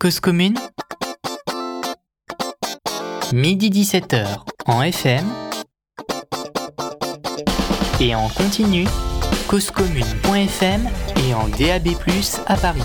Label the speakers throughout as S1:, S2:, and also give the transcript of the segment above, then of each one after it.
S1: Cause commune. Midi 17h en FM et en continu. Causecommune.fm et en DAB+, à Paris.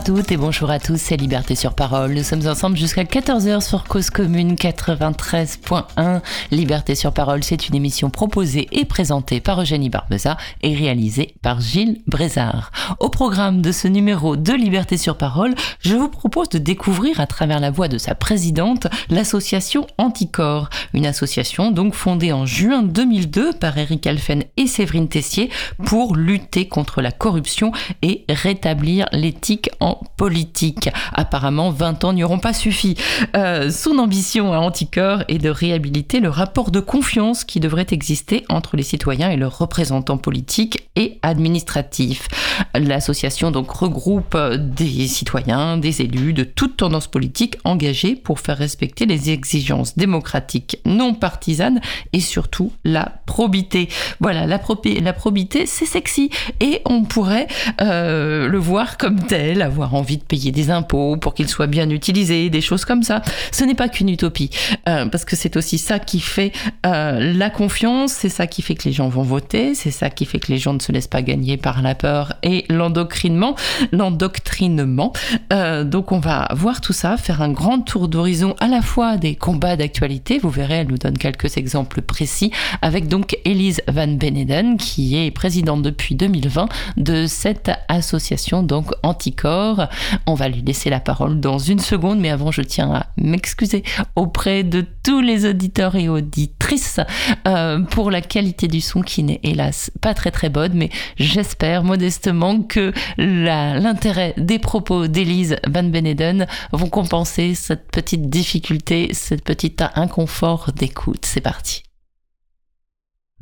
S2: À toutes et bonjour à tous, c'est Liberté sur Parole. Nous sommes ensemble jusqu'à 14h sur Cause Commune 93.1. Liberté sur Parole, c'est une émission proposée et présentée par Eugénie Barbeza et réalisée par Gilles Brézard. Au programme de ce numéro de Liberté sur Parole, je vous propose de découvrir à travers la voix de sa présidente l'association Anticorps, une association donc fondée en juin 2002 par Eric Alphen et Séverine Tessier pour lutter contre la corruption et rétablir l'éthique en politique. Apparemment, 20 ans n'y auront pas suffi. Euh, son ambition à Anticorps est de réhabiliter le rapport de confiance qui devrait exister entre les citoyens et leurs représentants politiques et administratifs. L'association donc regroupe des citoyens, des élus de toutes tendances politiques engagés pour faire respecter les exigences démocratiques non partisanes et surtout la probité. Voilà, la, la probité, c'est sexy et on pourrait euh, le voir comme tel avoir envie de payer des impôts pour qu'ils soient bien utilisés, des choses comme ça. Ce n'est pas qu'une utopie, euh, parce que c'est aussi ça qui fait euh, la confiance, c'est ça qui fait que les gens vont voter, c'est ça qui fait que les gens ne se laissent pas gagner par la peur et l'endoctrinement. l'endoctrinement. Euh, donc on va voir tout ça, faire un grand tour d'horizon à la fois des combats d'actualité, vous verrez, elle nous donne quelques exemples précis, avec donc Elise Van Beneden, qui est présidente depuis 2020 de cette association donc Anticorps on va lui laisser la parole dans une seconde, mais avant, je tiens à m'excuser auprès de tous les auditeurs et auditrices euh, pour la qualité du son qui n'est hélas pas très très bonne, mais j'espère modestement que l'intérêt des propos d'Élise Van Beneden vont compenser cette petite difficulté, cette petite inconfort d'écoute. C'est parti.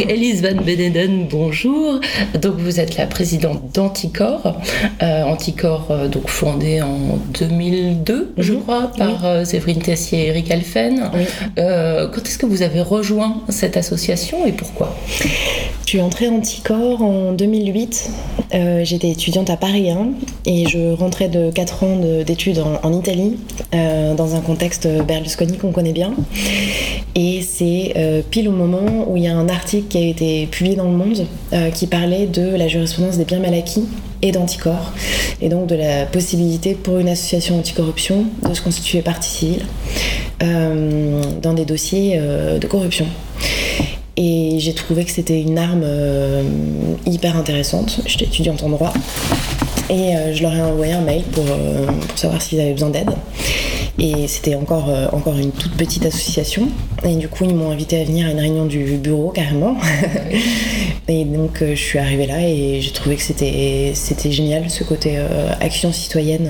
S2: Elise Van Beneden, bonjour. Donc vous êtes la présidente d'Anticor, euh, Anticor euh, donc fondé en 2002, je mhm. crois, par euh, Séverine Tessier et Eric Alphen. quand est-ce que vous avez rejoint cette association et pourquoi?
S3: Je suis entrée Anticor en 2008. J'étais étudiante à Paris 1 et je rentrais de 4 ans d'études en, en, Italie dans un contexte Berlusconi qu'on connaît bien. Et c'est pile au moment où il y a un article qui a été publié dans le monde euh, qui parlait de la jurisprudence des biens mal acquis et d'anticorps, et donc de la possibilité pour une association anticorruption de se constituer partie civile euh, dans des dossiers euh, de corruption. Et j'ai trouvé que c'était une arme hyper intéressante. J'étais étudiante en droit. Et je leur ai envoyé un mail pour, pour savoir s'ils avaient besoin d'aide. Et c'était encore, euh, encore une toute petite association. Et du coup, ils m'ont invité à venir à une réunion du bureau carrément. et donc, euh, je suis arrivée là et j'ai trouvé que c'était, génial ce côté euh, action citoyenne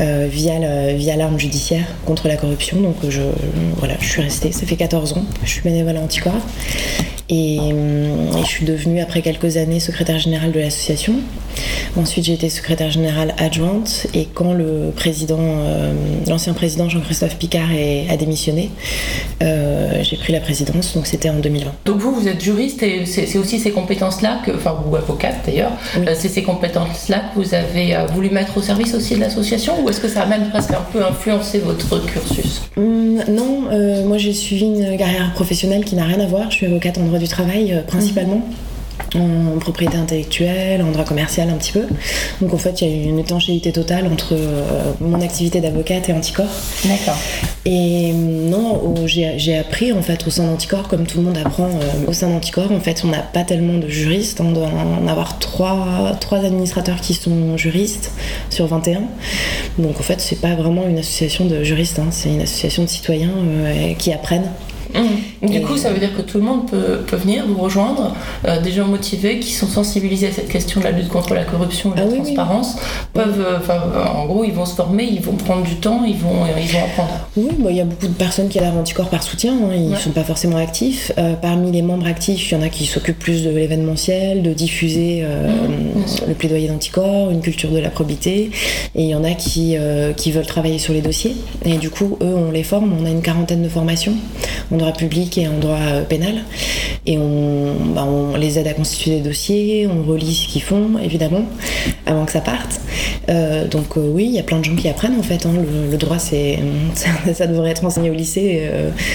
S3: via, via l'arme judiciaire contre la corruption. Donc, je, voilà, je suis restée. Ça fait 14 ans. Je suis bénévole à Anticorps. Et, et, je suis devenue, après quelques années, secrétaire générale de l'association. Ensuite, j'ai été secrétaire générale adjointe. Et quand le président, euh, l'ancien président Jean-Christophe Picard a démissionné, euh, j'ai pris la présidence, donc c'était en 2020.
S2: Donc vous, vous êtes juriste et c'est aussi ces compétences-là, que, enfin ou avocate d'ailleurs, euh, c'est ces compétences-là que vous avez voulu mettre au service aussi de l'association ou est-ce que ça a même presque un peu influencé votre cursus?
S3: Hum, Non, moi j'ai suivi une carrière professionnelle qui n'a rien à voir, je suis avocate en droit du travail principalement en propriété intellectuelle, en droit commercial un petit peu. Donc en fait, il y a eu une étanchéité totale entre euh, mon activité d'avocate et Anticorps.
S2: D'accord.
S3: Et non, j'ai appris en fait au sein d'Anticorps, comme tout le monde apprend euh, au sein d'Anticorps, en fait, on n'a pas tellement de juristes. On doit en avoir trois, trois administrateurs qui sont juristes sur 21. Donc en fait, c'est pas vraiment une association de juristes, hein. c'est une association de citoyens euh, qui apprennent
S2: Mmh. Du coup, ça veut dire que tout le monde peut, peut venir vous rejoindre, euh, des gens motivés qui sont sensibilisés à cette question de la lutte contre la corruption et la ah transparence, peuvent, euh, en gros, ils vont se former, ils vont prendre du temps, ils vont, ils vont apprendre.
S3: Oui, il y a beaucoup de personnes qui adhèrent Anticorps par soutien, hein, ils ne sont pas forcément actifs. Euh, parmi les membres actifs, il y en a qui s'occupent plus de l'événementiel, de diffuser mmh, le plaidoyer d'Anticorps, une culture de la probité, et il y en a qui, qui veulent travailler sur les dossiers. Et du coup, eux, on les forme, on a une quarantaine de formations droit public et en droit euh, pénal. Et bah, on, les aide à constituer des dossiers, on relit ce qu'ils font, évidemment, avant que ça parte. Euh, donc euh, oui, il y a plein de gens qui apprennent en fait. Hein. Le, droit, c'est ça, devrait être enseigné au lycée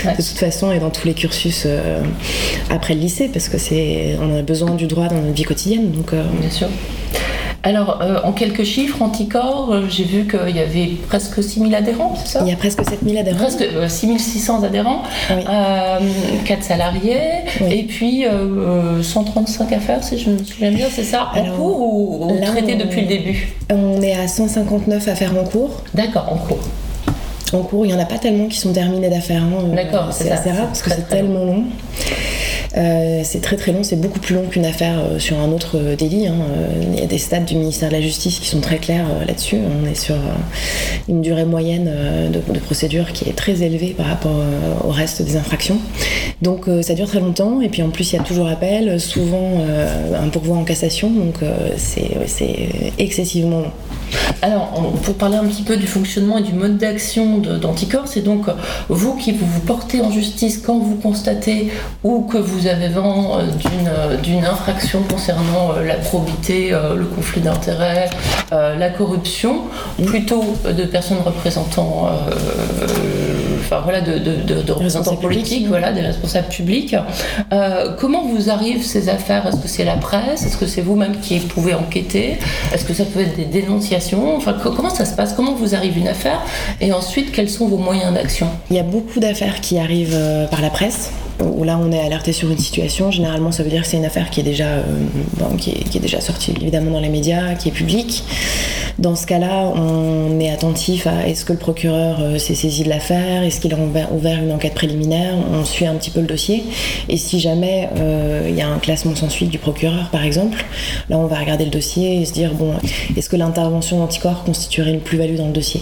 S3: de toute façon et dans tous les cursus après le lycée, parce que c'est on a besoin du droit dans notre vie quotidienne. Donc
S2: bien sûr. Alors, euh, en quelques chiffres, Anticorps, euh, j'ai vu qu'il y avait presque 6000 adhérents, c'est ça
S3: Il y a presque 7000 adhérents.
S2: Presque 6600 euh, adhérents, 4 salariés, et puis 135 affaires, si je me souviens bien, c'est ça En cours ou, traité depuis le début
S3: On est à 159 affaires en cours.
S2: D'accord, en cours.
S3: En cours, il n'y en a pas tellement qui sont terminées d'affaires. Hein.
S2: D'accord,
S3: c'est assez rare parce que c'est tellement long. Euh, c'est très très long, c'est beaucoup plus long qu'une affaire euh, sur un autre euh, délit. Hein. Il y a des stades du ministère de la Justice qui sont très clairs là-dessus. On est sur une durée moyenne de, procédure qui est très élevée par rapport au reste des infractions. Donc ça dure très longtemps et puis en plus il y a toujours appel, souvent un pourvoi en cassation, donc c'est excessivement long.
S2: Alors, pour parler un petit peu du fonctionnement et du mode d'action d'Anticorps, c'est donc vous qui vous, portez en justice quand vous constatez ou que vous avez vent euh, euh, d'une infraction concernant euh, la probité, le conflit d'intérêts, la corruption, plutôt de personnes représentant enfin voilà, de, de, représentants politiques, voilà, des responsables publics. comment vous arrivent ces affaires? Est-ce que c'est la presse? Est-ce que c'est vous-même qui pouvez enquêter? Est-ce que ça peut être des dénonciations? Enfin, comment ça se passe? Comment vous arrive une affaire? Et ensuite, quels sont vos moyens d'action?
S3: Il y a beaucoup d'affaires qui arrivent par la presse où là on est alerté sur une situation, généralement ça veut dire que c'est une affaire qui est déjà, euh, qui, est, déjà sortie évidemment dans les médias, qui est publique. Dans ce cas-là, on est attentif à est-ce que le procureur euh, s'est saisi de l'affaire, est-ce qu'il a ouvert une enquête préliminaire, on suit un petit peu le dossier. Et si jamais euh, il y a un classement sans suite du procureur par exemple, là on va regarder le dossier et se dire bon, est-ce que l'intervention d'anticorps constituerait une plus-value dans le dossier?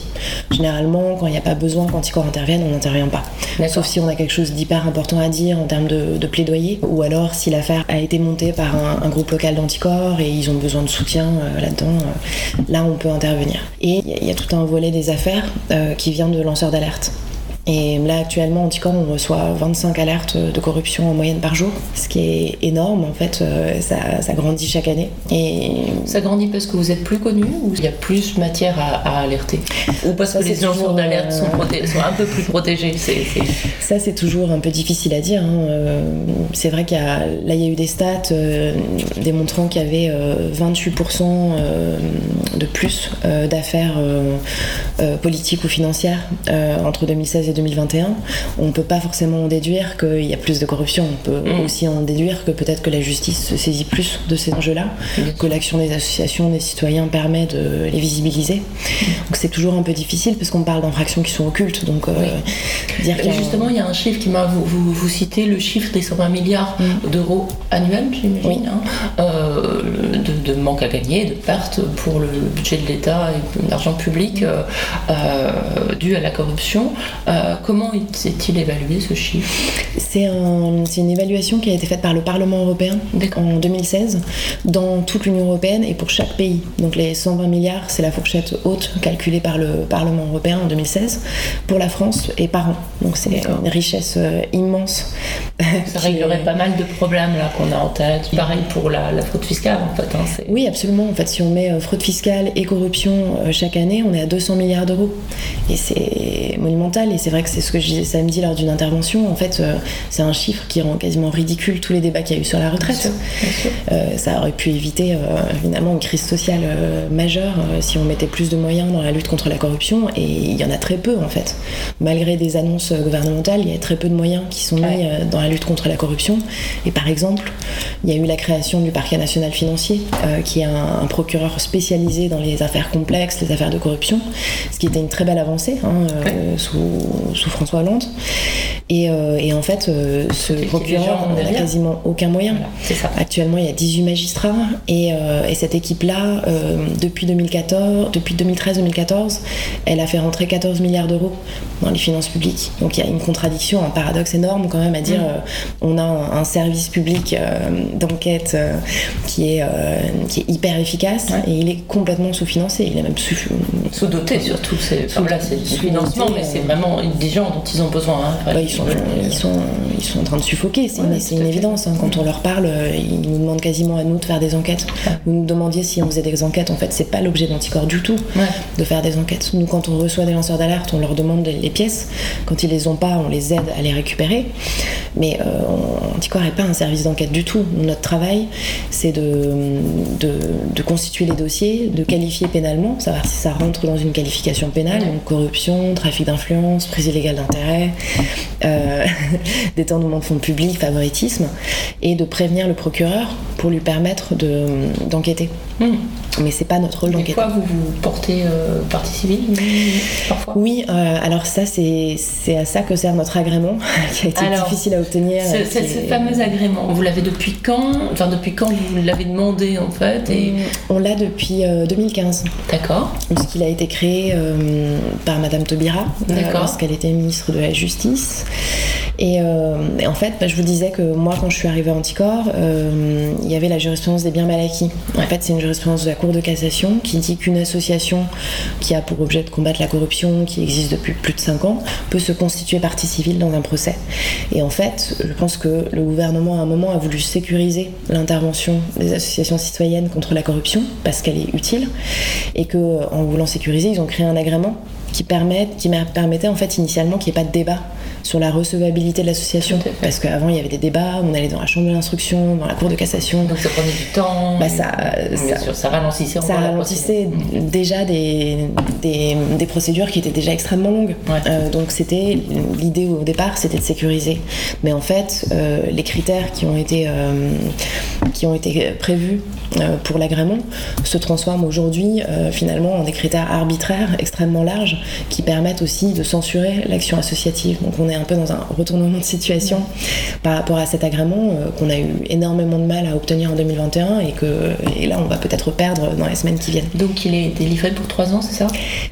S3: Généralement, quand il n'y a pas besoin qu'anticorps intervienne, on n'intervient pas. Sauf si on a quelque chose d'hyper important à dire en termes de, plaidoyer, ou alors si l'affaire a été montée par un, groupe local d'anticorps et ils ont besoin de soutien euh, là-dedans, euh, là on peut intervenir. Et il y, a tout un volet des affaires euh, qui vient de lanceurs d'alerte. Et là, actuellement, Anticor, on reçoit 25 alertes de corruption en moyenne par jour, ce qui est énorme. En fait, euh, ça, grandit chaque année. Et
S2: ça grandit parce que vous êtes plus connu ou il y a plus matière à, alerter Ou parce que les lanceurs d'alerte sont, sont, un peu plus protégés
S3: Ça, c'est toujours un peu difficile à dire. Hein. Euh, c'est vrai qu'il y a, là, il y a eu des stats euh, démontrant qu'il y avait 28% de plus d'affaires politiques ou financières entre 2016 et 2021, on ne peut pas forcément en déduire qu'il y a plus de corruption. On peut mm. aussi en déduire que peut-être que la justice se saisit plus de ces enjeux-là, que l'action des associations, des citoyens permet de les visibiliser. Donc c'est toujours un peu difficile parce qu'on parle d'infractions qui sont occultes. Donc euh,
S2: dire justement, il y a un chiffre qui m'a vous, vous, citez le chiffre des 120 milliards mm. d'euros annuels, j'imagine, hein, euh, de, manque à gagner, de pertes pour le budget de l'État et l'argent public euh, dû à la corruption. Euh, comment est-il évalué ce chiffre?
S3: C'est une évaluation qui a été faite par le Parlement européen en 2016 dans toute l'Union européenne et pour chaque pays. Donc les 120 milliards, c'est la fourchette haute calculée par le Parlement européen en 2016 pour la France et par an. Donc c'est une richesse euh, immense.
S2: Ça réglerait pas mal de problèmes là qu'on a en tête. Pareil pour la, fraude fiscale en fait. Hein,
S3: oui, absolument. En fait, si on met euh, fraude fiscale et corruption chaque année, on est à 200 milliards d'euros et c'est monumental. Et c'est vrai que c'est ce que je disais samedi lors d'une intervention. En fait, euh, c'est un chiffre qui rend quasiment ridicule tous les débats qu'il y a eu sur la retraite. Euh, ça aurait pu éviter euh, évidemment une crise sociale majeure si on mettait plus de moyens dans la lutte contre la corruption. Et il y en a très peu en fait. Malgré des annonces gouvernementales, il y a très peu de moyens qui sont mis dans la lutte contre la corruption. Et par exemple, il y a eu la création du parquet national financier, qui est un, procureur spécialisé dans les affaires complexes, les affaires de corruption, ce qui était une très belle avancée hein, sous sous François Hollande. Et, en fait, ce procureur n'a quasiment aucun moyen. Actuellement, il y a 18 magistrats et, cette équipe-là, depuis 2014, depuis 2013-2014, elle a fait rentrer 14 milliards d'euros dans les finances publiques. Donc il y a une contradiction, un paradoxe énorme quand même à dire mm. on a un, service public d'enquête qui, est, qui est hyper efficace et il est complètement sous-financé. Il est même
S2: sous-doté surtout. C'est sous-financement, mais c'est vraiment des gens dont ils ont besoin. Hein.
S3: ils, sont, ils, sont, ils sont en train de suffoquer, c'est une, évidence. Hein. Quand on leur parle, ils nous demandent quasiment à nous de faire des enquêtes. Vous nous demandiez si on faisait des enquêtes. En fait, c'est pas l'objet d'Anticorps du tout de faire des enquêtes. Nous, quand on reçoit des lanceurs d'alerte, on leur demande les pièces. Quand ils les ont pas, on les aide à les récupérer. Mais euh, Anticorps n'est pas un service d'enquête du tout. Notre travail, c'est de, de, de constituer les dossiers, de qualifier pénalement, savoir si ça rentre dans une qualification pénale, donc corruption, trafic d'influence, prise illégale d'intérêt, euh, détournement de fonds publics, favoritisme, et de prévenir le procureur pour lui permettre d'enquêter. Hmm. Mais c'est pas notre rôle d'enquêter.
S2: Pourquoi vous vous portez euh, partie civile
S3: parfois? Oui, euh, alors ça c'est à ça que sert notre agrément, qui a été difficile à obtenir.
S2: Ce, fameux agrément, vous l'avez depuis quand? Enfin depuis quand vous l'avez demandé en fait et...
S3: On l'a depuis 2015.
S2: Euh, D'accord.
S3: Puisqu'il a été créé par Madame Taubira, lorsqu'elle était ministre de la Justice. Et, en fait, bah, je vous disais que moi, quand je suis arrivée à Anticor, il y avait la jurisprudence des biens mal acquis. En fait, c'est une jurisprudence de la Cour de cassation qui dit qu'une association qui a pour objet de combattre la corruption, qui existe depuis plus de 5 ans, peut se constituer partie civile dans un procès. Et en fait, je pense que le gouvernement à un moment a voulu sécuriser l'intervention des associations citoyennes contre la corruption parce qu'elle est utile et que en voulant sécuriser, ils ont créé un agrément qui, permet, qui permettait en fait initialement qu'il n'y ait pas de débat sur la recevabilité de l'association. Parce qu'avant, il y avait des débats, on allait dans la chambre de l'instruction, dans la cour de cassation.
S2: Donc ça prenait du temps.
S3: Bah, ça,
S2: ça, ça, ralentissait
S3: Ça ralentissait déjà des, des, des, procédures qui étaient déjà extrêmement longues. Euh, donc c'était l'idée au départ, c'était de sécuriser. Mais en fait, euh, les critères qui ont été, euh, qui ont été prévus pour l'agrément se transforment aujourd'hui finalement en des critères arbitraires extrêmement larges qui permettent aussi de censurer l'action associative. Donc on est un peu dans un retournement de situation par rapport à cet agrément euh, qu'on a eu énormément de mal à obtenir en 2021 et que et là on va peut-être perdre dans les semaines qui viennent.
S2: Donc il est délivré pour trois ans, c'est ça?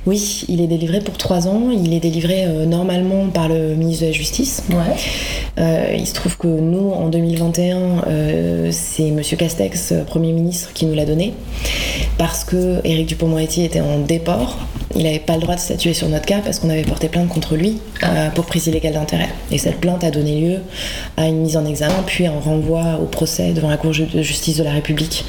S3: Oui, il est délivré pour trois ans. Il est délivré euh, normalement par le ministre de la Justice.
S2: Ouais.
S3: Euh, il se trouve que nous, en 2021, c'est Monsieur Castex, Premier ministre, qui nous l'a donné parce que Éric Dupond-Moretti était en déport. Il n'avait pas le droit de statuer sur notre cas parce qu'on avait porté plainte contre lui ah. pour prise illégale d'intérêt. Et cette plainte a donné lieu à une mise en examen, puis un renvoi au procès devant la Cour de justice de la République.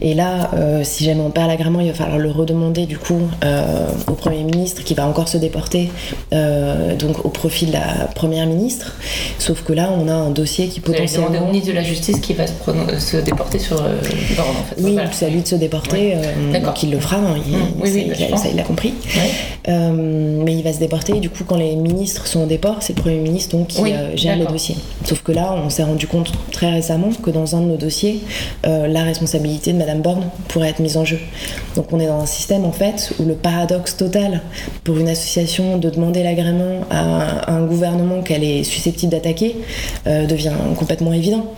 S3: Et là, euh, si jamais on perd l'agrément, il va falloir le redemander du coup euh, au Premier ministre qui va encore se déporter euh, donc au profit de la Première ministre. Sauf que là, on a un dossier qui potentiellement.
S2: C'est au ministre de la Justice qui va se, déporter sur le en
S3: fait. Oui, c'est à lui de se déporter, donc il le fera, hein, il, oui, bah, ça, il l'a compris. mais il va se déporter, du coup, quand les ministres sont au déport, c'est le Premier ministre donc, qui gère les dossiers. Sauf que là, on s'est rendu compte très récemment que dans un de nos dossiers, la responsabilité de Madame Borne pourrait être mise en jeu. Donc on est dans un système en fait où le paradoxe total pour une association de demander l'agrément à un gouvernement qu'elle est susceptible d'attaquer euh, devient complètement évident.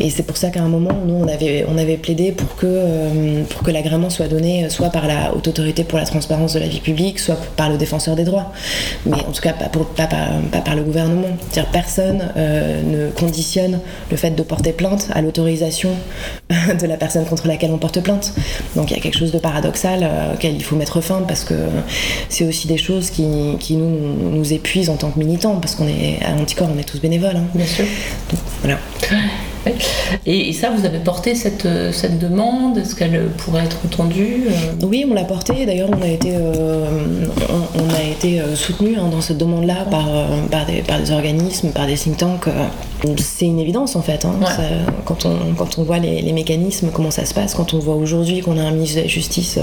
S3: Et c'est pour ça qu'à un moment, nous, on avait, on avait plaidé pour que, euh, pour que l'agrément soit donné soit par la Haute Autorité pour la transparence de la vie publique, soit par le défenseur des droits. Mais en tout cas, pas, pour, pas, par le gouvernement. C'est-à-dire personne euh, ne conditionne le fait de porter plainte à l'autorisation de la personne contre laquelle on porte plainte. Donc il y a quelque chose de paradoxal euh, auquel il faut mettre fin parce que c'est aussi des choses qui, qui nous, nous, épuisent en tant que militants parce qu'on est à l'anticorps, on est tous bénévoles. Hein.
S2: Bien sûr.
S3: voilà.
S2: Et, ça, vous avez porté cette, cette demande Est-ce qu'elle pourrait être entendue
S3: euh? Oui, on l'a portée. D'ailleurs, on a été, euh, on, a été euh, soutenu hein, dans cette demande-là par, par, des, par, des, organismes, par des think tanks. C'est une évidence en fait. Hein. quand, on, quand on voit les, les, mécanismes, comment ça se passe, quand on voit aujourd'hui qu'on a un ministre de la Justice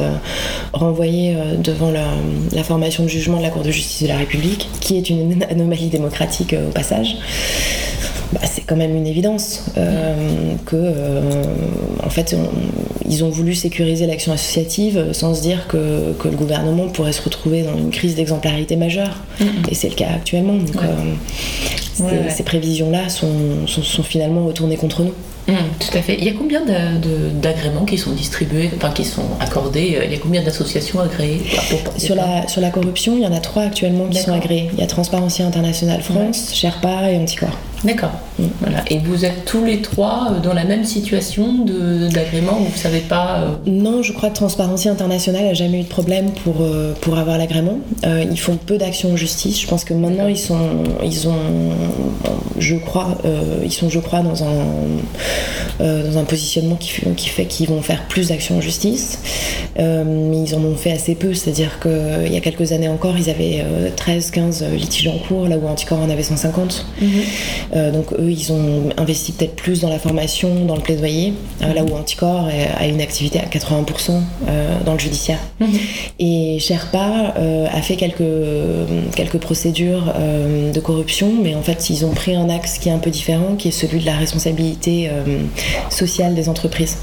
S3: renvoyé devant la, la, formation de jugement de la Cour de justice de la République, qui est une anomalie démocratique au passage bah, c'est quand même une évidence euh, que, euh, en fait, ils ont voulu sécuriser l'action associative sans se dire que, que, le gouvernement pourrait se retrouver dans une crise d'exemplarité majeure. Et c'est le cas actuellement. Donc, ces, prévisions-là sont, sont, finalement retournées contre nous.
S2: Mmh, tout à fait. Il y a combien d'agréments qui sont distribués, enfin qui sont accordés Il y a combien d'associations agréées
S3: sur la, sur la corruption, il y en a trois actuellement qui sont agréées. Il y a Transparency International France, Sherpa et Anticorps.
S2: D'accord. Mm. Voilà. Et vous êtes tous les trois euh, dans la même situation d'agrément Vous ne savez pas euh,
S3: Non, je crois que Transparency International n'a jamais eu de problème pour, euh, pour avoir l'agrément. ils font peu d'actions en justice. Je pense que maintenant ils sont, ils ont, je crois, ils sont, je crois, dans un, dans un positionnement qui, qui fait qu'ils vont faire plus d'actions en justice. mais ils en ont fait assez peu. C'est-à-dire qu'il y a quelques années encore, ils avaient 13-15 litiges en cours, là où Anticorps en avait 150. Euh, donc eux, ils ont investi peut-être plus dans la formation, dans le plaidoyer, euh, là où Anticorps a une activité à 80% euh, dans le judiciaire. Mhm. Et Sherpa a fait quelques, quelques procédures de corruption, mais en fait, ils ont pris un axe qui est un peu différent, qui est celui de la responsabilité sociale des entreprises.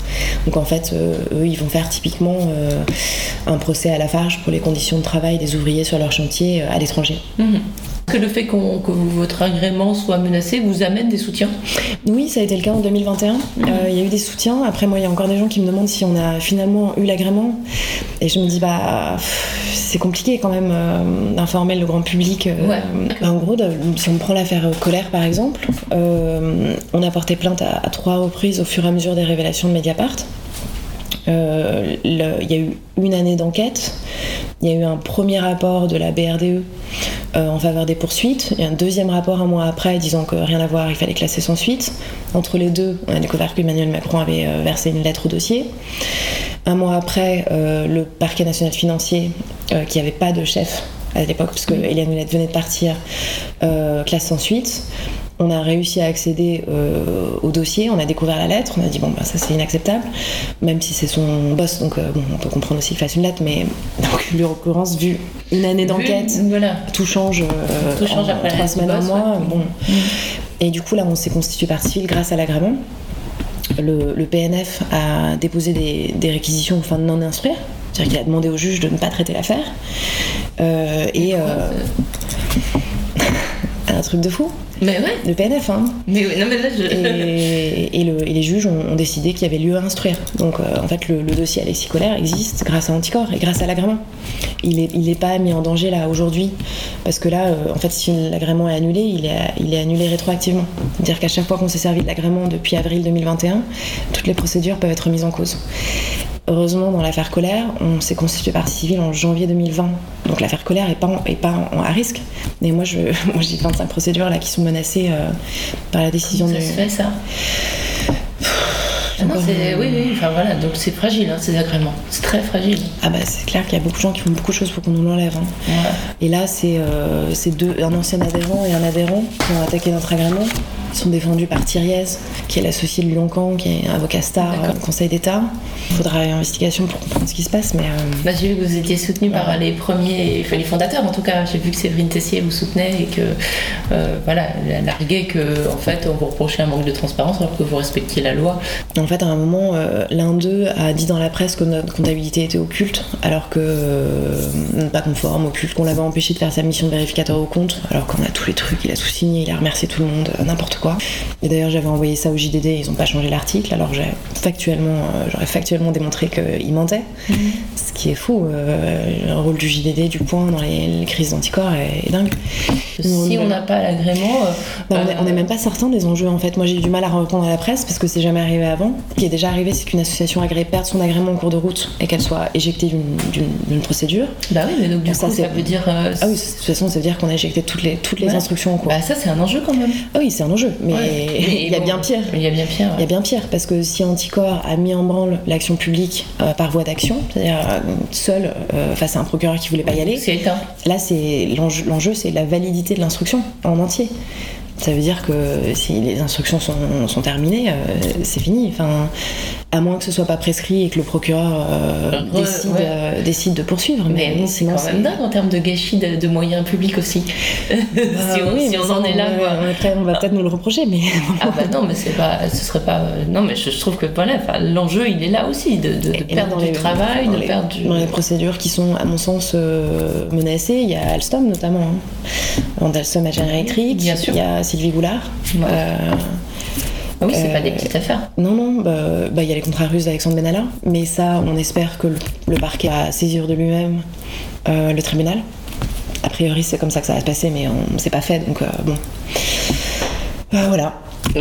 S3: Donc en fait, eux, ils vont faire typiquement un procès à la farge pour les conditions de travail des ouvriers sur leur chantier à l'étranger.
S2: Mhm que le fait que votre agrément soit menacé vous amène des soutiens
S3: Oui, ça a été le cas en 2021. Mhm. Euh, il y a eu des soutiens. Après, moi, il y a encore des gens qui me demandent si on a finalement eu l'agrément. Et je me dis, bah, c'est compliqué quand même euh, d'informer le grand public. Euh, en gros, si on prend l'affaire Colère, par exemple, on a porté plainte à, à, trois reprises au fur et à mesure des révélations de Mediapart. Il y a eu une année d'enquête. Il y a eu un premier rapport de la BRDE euh, en faveur des poursuites. Il y a un deuxième rapport un mois après disant que rien à voir, il fallait classer sans suite. Entre les deux, on a découvert qu'Emmanuel Macron avait euh, versé une lettre au dossier. Un mois après, euh, le parquet national financier, qui n'avait pas de chef à l'époque, parce que Eliane venait de partir, classe sans suite on a réussi à accéder euh, au dossier, on a découvert la lettre, on a dit bon bah ça c'est inacceptable, même si c'est son boss, donc euh, bon, on peut comprendre aussi qu'il fasse une lettre, mais dans l'occurrence, vu une année d'enquête, tout change, euh, tout change après trois semaines, un mois, bon. Mm. Et du coup là on s'est constitué partie civile grâce à l'agrément. Le, PNF a déposé des, réquisitions afin de non-instruire, c'est-à-dire qu'il a demandé au juge de ne pas traiter l'affaire. et un truc de fou.
S2: Mais ouais.
S3: Le PNF, hein.
S2: Mais non, mais là, je...
S3: et, les juges ont, décidé qu'il y avait lieu à instruire. Donc, euh, en fait, le, dossier Alexis Colère existe grâce à Anticorps et grâce à l'agrément. Il n'est il est pas mis en danger là aujourd'hui. Parce que là, euh, en fait, si l'agrément est annulé, il est, il est annulé rétroactivement. C'est-à-dire qu'à chaque fois qu'on s'est servi de l'agrément depuis avril 2021, toutes les procédures peuvent être mises en cause. Heureusement, dans l'affaire Colère, on s'est constitué partie civile en janvier 2020. Donc l'affaire Colère n'est pas, est pas à risque. Mais moi, j'ai 25 procédures là qui sont menacées euh, par la décision
S2: Comment ça se fait ça? Ah non, oui, oui, enfin voilà, donc c'est fragile hein, ces agréments, c'est très fragile.
S3: Ah bah c'est clair qu'il y a beaucoup de gens qui font beaucoup de choses pour qu'on nous l'enlève. Hein. Et là, c'est, euh, deux, un ancien adhérent et un adhérent qui ont attaqué notre agrément sont défendus par Thiriez, qui est l'associé de Lyon-Camp, qui est avocat star au Conseil d'État. Il faudra une investigation pour comprendre ce qui se passe. Mais euh,
S2: bah, j'ai vu que vous étiez soutenu par les premiers, les fondateurs en tout cas. J'ai vu que Séverine Tessier vous soutenait et que, euh, voilà, elle arguait que, en fait, on vous reprochait un manque de transparence alors que vous respectiez la loi.
S3: En fait, à un moment, euh, l'un d'eux a dit dans la presse que notre comptabilité était occulte, alors que pas conforme, occulte, qu'on l'avait empêché de faire sa mission de vérificateur au compte, alors qu'on a tous les trucs, il a tout signé, il a remercié tout le monde, n'importe quoi. Et d'ailleurs, j'avais envoyé ça au JDD, ils n'ont pas changé l'article, alors factuellement, j'aurais factuellement démontré qu'il mentait. Mhm. Ce qui est fou. Euh, le rôle du JDD, du point dans les, crises d'anticorps est, dingue.
S2: Si on n'a pas l'agrément. Euh,
S3: on n'est même pas certain des enjeux en fait. Moi j'ai du mal à répondre à la presse parce que c'est jamais arrivé avant. Ce qui est déjà arrivé, c'est qu'une association agréée perde son agrément en cours de route et qu'elle soit éjectée d'une procédure.
S2: Bah oui, mais donc du coup, ça, ça veut dire.
S3: Euh, ah oui, de toute façon, ça veut dire qu'on a éjecté toutes les, toutes les instructions en cours.
S2: Bah ça, c'est un enjeu quand même.
S3: Ah oui, c'est un enjeu. Mais, il y a bien pire.
S2: Il y a bien pire.
S3: Il y a bien pire parce que si Anticorps a mis en branle l'action publique par voie d'action, c'est-à-dire seul euh, face à un procureur qui voulait pas y aller. Là, c'est l'enjeu, c'est la validité de l'instruction en entier. Ça veut dire que si les instructions sont, terminées, euh, c'est fini. Enfin, À moins que ce soit pas prescrit et que le procureur euh, décide, euh, décide, de poursuivre.
S2: Mais, mais c'est quand même dingue en termes de gâchis de, moyens publics aussi. Bah
S3: si on, si on en est là, on va peut-être nous le reprocher, mais.
S2: ah bah non, mais c'est pas, ce serait pas. Non, mais je, trouve que voilà, l'enjeu il est là aussi de, de, perdre du travail, de perdre du.
S3: Dans les procédures qui sont, à mon sens, menacées, il y a Alstom notamment. Hein. Alstom à
S2: Bien sûr.
S3: il y a Sylvie Goulard.
S2: Oui, c'est pas des petites affaires.
S3: Non, non, bah, bah, il y a les contrats russes d'Alexandre Benalla, mais ça, on espère que le, parquet va saisir de lui-même euh, le tribunal. A priori, c'est comme ça que ça va se passer, mais on ne s'est pas fait, donc euh, bon. Euh, voilà.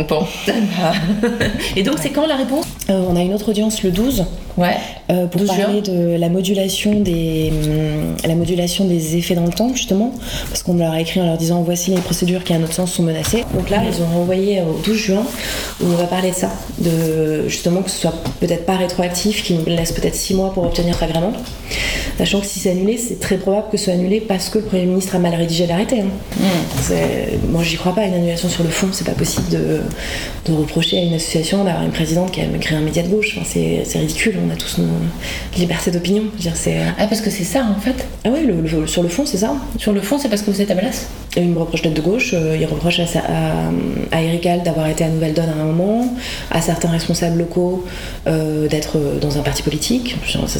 S2: Bon. Et donc, c'est quand la réponse?
S3: On a une autre audience le 12.
S2: Ouais.
S3: Euh, pour parler de la modulation des hum, la modulation des effets dans le temps justement parce qu'on leur a écrit en leur disant voici les procédures qui à notre sens sont menacées donc là ils ont renvoyé au 12 juin où on va parler de ça de justement que ce soit peut-être pas rétroactif qui nous laisse peut-être 6 mois pour obtenir agrément sachant que si c'est annulé c'est très probable que ce soit annulé parce que le Premier ministre a mal rédigé l'arrêté hein. mmh. moi j'y crois pas une annulation sur le fond c'est pas possible de, de, reprocher à une association d'avoir une présidente qui a créé un média de gauche enfin, c'est ridicule on a tous nos libertés d'opinion.
S2: Euh, ah, parce que c'est ça en fait
S3: Ah oui, sur le fond, c'est ça.
S2: Sur le fond, c'est parce que vous êtes à Ballas
S3: Il me reproche d'être de gauche, euh, il reproche à, à, Eric d'avoir été à Nouvelle Donne à un moment, à certains responsables locaux euh, d'être dans un parti politique.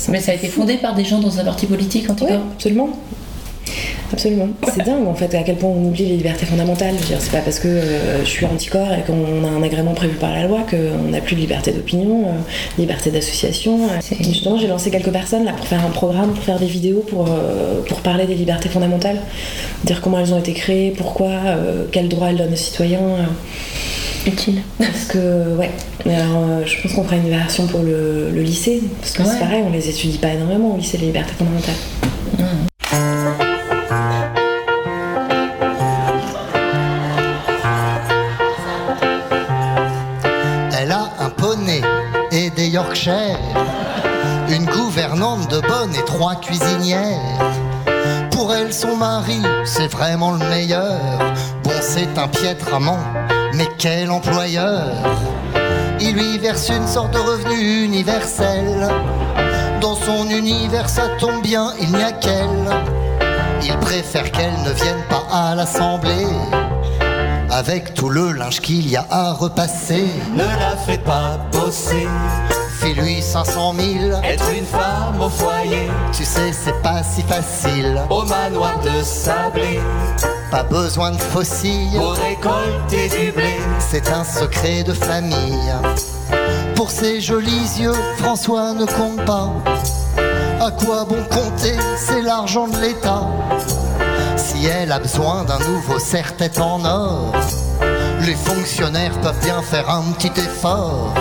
S2: Mais ça a été fondé par des gens dans un parti politique en tout cas
S3: Absolument. Absolument. C'est dingue en fait à quel point on oublie les libertés fondamentales. C'est pas parce que euh, je suis anticorps et qu'on a un agrément prévu par la loi qu'on n'a plus de liberté d'opinion, euh, liberté d'association. Justement, j'ai lancé quelques personnes là pour faire un programme, pour faire des vidéos pour, euh, pour parler des libertés fondamentales, dire comment elles ont été créées, pourquoi, quels droits elles donnent aux citoyens.
S2: Utile.
S3: Parce que, ouais, je pense qu'on fera une version pour le, lycée, parce que c'est pareil, on les étudie pas énormément au lycée, les libertés fondamentales.
S4: Une gouvernante de bonne et trois cuisinières. Pour elle, son mari, c'est vraiment le meilleur. Bon, c'est un piètre amant, mais quel employeur Il lui verse une sorte de revenu universel. Dans son univers, ça tombe bien, il n'y a qu'elle. Il préfère qu'elle ne vienne pas à l'assemblée avec tout le linge qu'il y a à repasser.
S5: Ne la fais pas bosser
S4: lui 500 000.
S5: Être une femme au foyer,
S4: tu sais, c'est pas si facile.
S5: Au manoir de sablé,
S4: pas besoin de fossiles.
S5: Pour récolter du blé,
S4: c'est un secret de famille. Pour ses jolis yeux, François ne compte pas. À quoi bon compter? C'est l'argent de l'État. Si elle a besoin d'un nouveau serre-tête en or, les fonctionnaires peuvent bien faire un petit effort.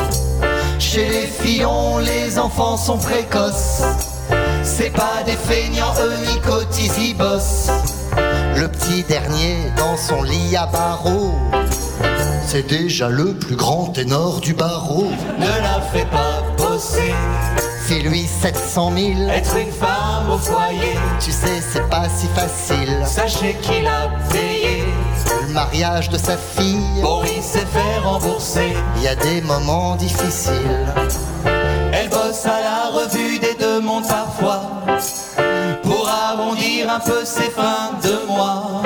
S4: Chez les fillons, les enfants sont précoces. C'est pas des feignants, eux, ni bossent. Le petit dernier dans son lit à barreaux. C'est déjà le plus grand ténor du barreau.
S5: Ne la fais pas bosser.
S4: Fais-lui 700 000.
S5: Être une femme au foyer.
S4: Tu sais, c'est pas si facile.
S5: Sachez qu'il a payé
S4: mariage de sa fille.
S5: Bon, il s'est fait rembourser.
S4: Il y a des moments difficiles.
S5: Elle bosse à la revue des deux mondes parfois. Pour arrondir un peu ses fins de mois.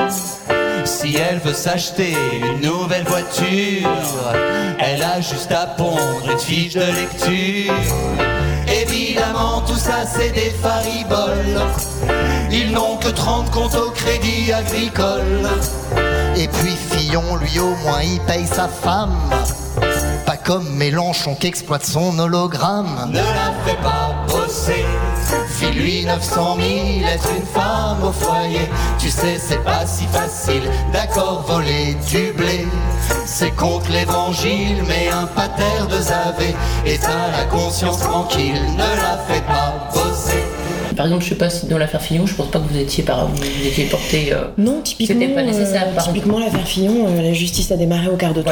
S5: Si elle veut s'acheter une nouvelle voiture, elle a juste à pondre une fiche de lecture. Évidemment, tout ça c'est des fariboles. Ils n'ont que 30 comptes au crédit agricole.
S4: Et puis Fillon, lui au moins, il paye sa femme. Comme Mélenchon qui exploite son hologramme.
S5: Ne la fais pas bosser. File-lui 900 000, être une femme au foyer. Tu sais, c'est pas si facile. D'accord, voler du blé. C'est contre l'évangile, mais un pater de Zavé. Et t'as la conscience tranquille. Ne la fais pas bosser.
S2: Par exemple, je sais pas si dans l'affaire Fillon, je pense pas que vous étiez, par, vous étiez porté.
S3: non, typiquement.
S2: C'était pas nécessaire.
S3: typiquement, l'affaire Fillon, la justice a démarré au quart de tour.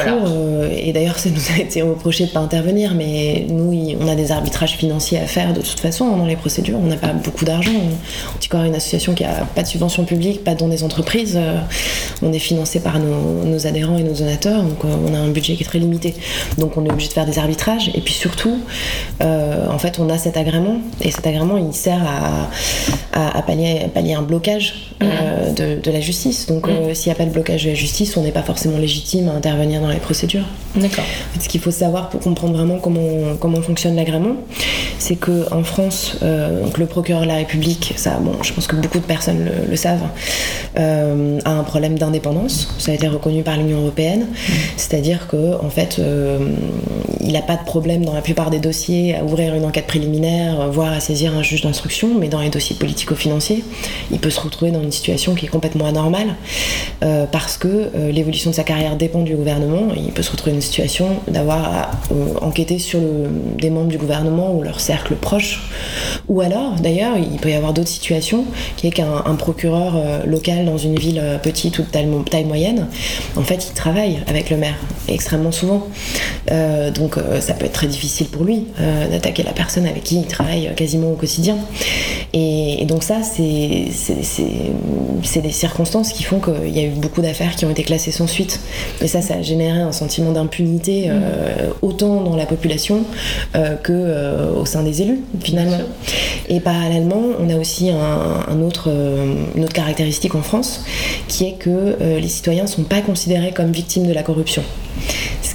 S3: et d'ailleurs, ça nous a été reproché de pas intervenir, mais nous, on a des arbitrages financiers à faire de toute façon dans les procédures. On n'a pas beaucoup d'argent. Anticor est une association qui a pas de subvention publique, pas de dons des entreprises. on est financé par nos, nos adhérents et nos donateurs, donc on a un budget qui est très limité. Donc on est obligé de faire des arbitrages. Et puis surtout, euh, en fait, on a cet agrément. Et cet agrément, il sert à, pallier, pallier, un blocage euh, mm. de, la justice. Donc mm. euh, s'il n'y a pas de blocage de la justice, on n'est pas forcément légitime à intervenir dans les procédures.
S2: D'accord.
S3: ce qu'il faut savoir pour comprendre vraiment comment, comment fonctionne l'agrément, c'est qu'en France, donc le procureur de la République, ça, bon, je pense que beaucoup de personnes le, savent, a un problème d'indépendance. Ça a été reconnu par l'Union européenne. Mm. C'est-à-dire que en fait, il n'a pas de problème dans la plupart des dossiers à ouvrir une enquête préliminaire, voire à saisir un juge d'instruction, mais dans les dossiers politico-financiers, il peut se retrouver dans une situation qui est complètement anormale euh, parce que euh, l'évolution de sa carrière dépend du gouvernement. il peut se retrouver dans une situation d'avoir à euh, enquêter sur des membres du gouvernement ou leur cercle proche. Ou alors, d'ailleurs, il peut y avoir d'autres situations qui est qu'un procureur local dans une ville petite ou de taille, moyenne, en fait, il travaille avec le maire extrêmement souvent. donc ça peut être très difficile pour lui d'attaquer la personne avec qui il travaille quasiment au quotidien. Et, donc ça, c'est des circonstances qui font qu'il y a eu beaucoup d'affaires qui ont été classées sans suite. Et ça, ça a généré un sentiment d'impunité euh, mm. autant dans la population que au sein des élus, finalement. Et parallèlement, on a aussi un, autre, une autre caractéristique en France, qui est que les citoyens ne sont pas considérés comme victimes de la corruption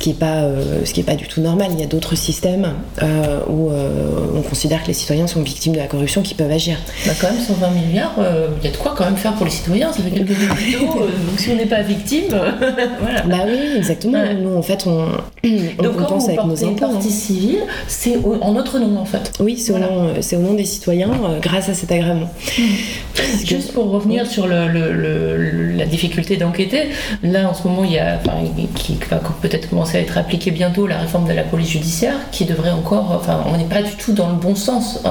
S3: qui n'est pas, euh, ce qui est pas du tout normal. Il y a d'autres systèmes euh, où euh, on considère que les citoyens sont victimes de la corruption qui peuvent agir.
S2: Bah quand même 120 milliards, il y a de quoi quand même faire pour les citoyens. Ça fait quelques donc si on n'est pas victime, voilà.
S3: Bah oui, exactement. Nous en fait on,
S2: on donc, compense avec nos impôts. Une partie civile, c'est en notre nom en fait.
S3: Oui, c'est au, nom, au nom des citoyens grâce à cet agrément.
S2: Hmm. Juste pour revenir sur le, le, la difficulté d'enquêter, là en ce moment il y a, enfin, qui va peut-être commencer à être appliquée bientôt la réforme de la police judiciaire, qui devrait encore, enfin, on n'est pas du tout dans le bon sens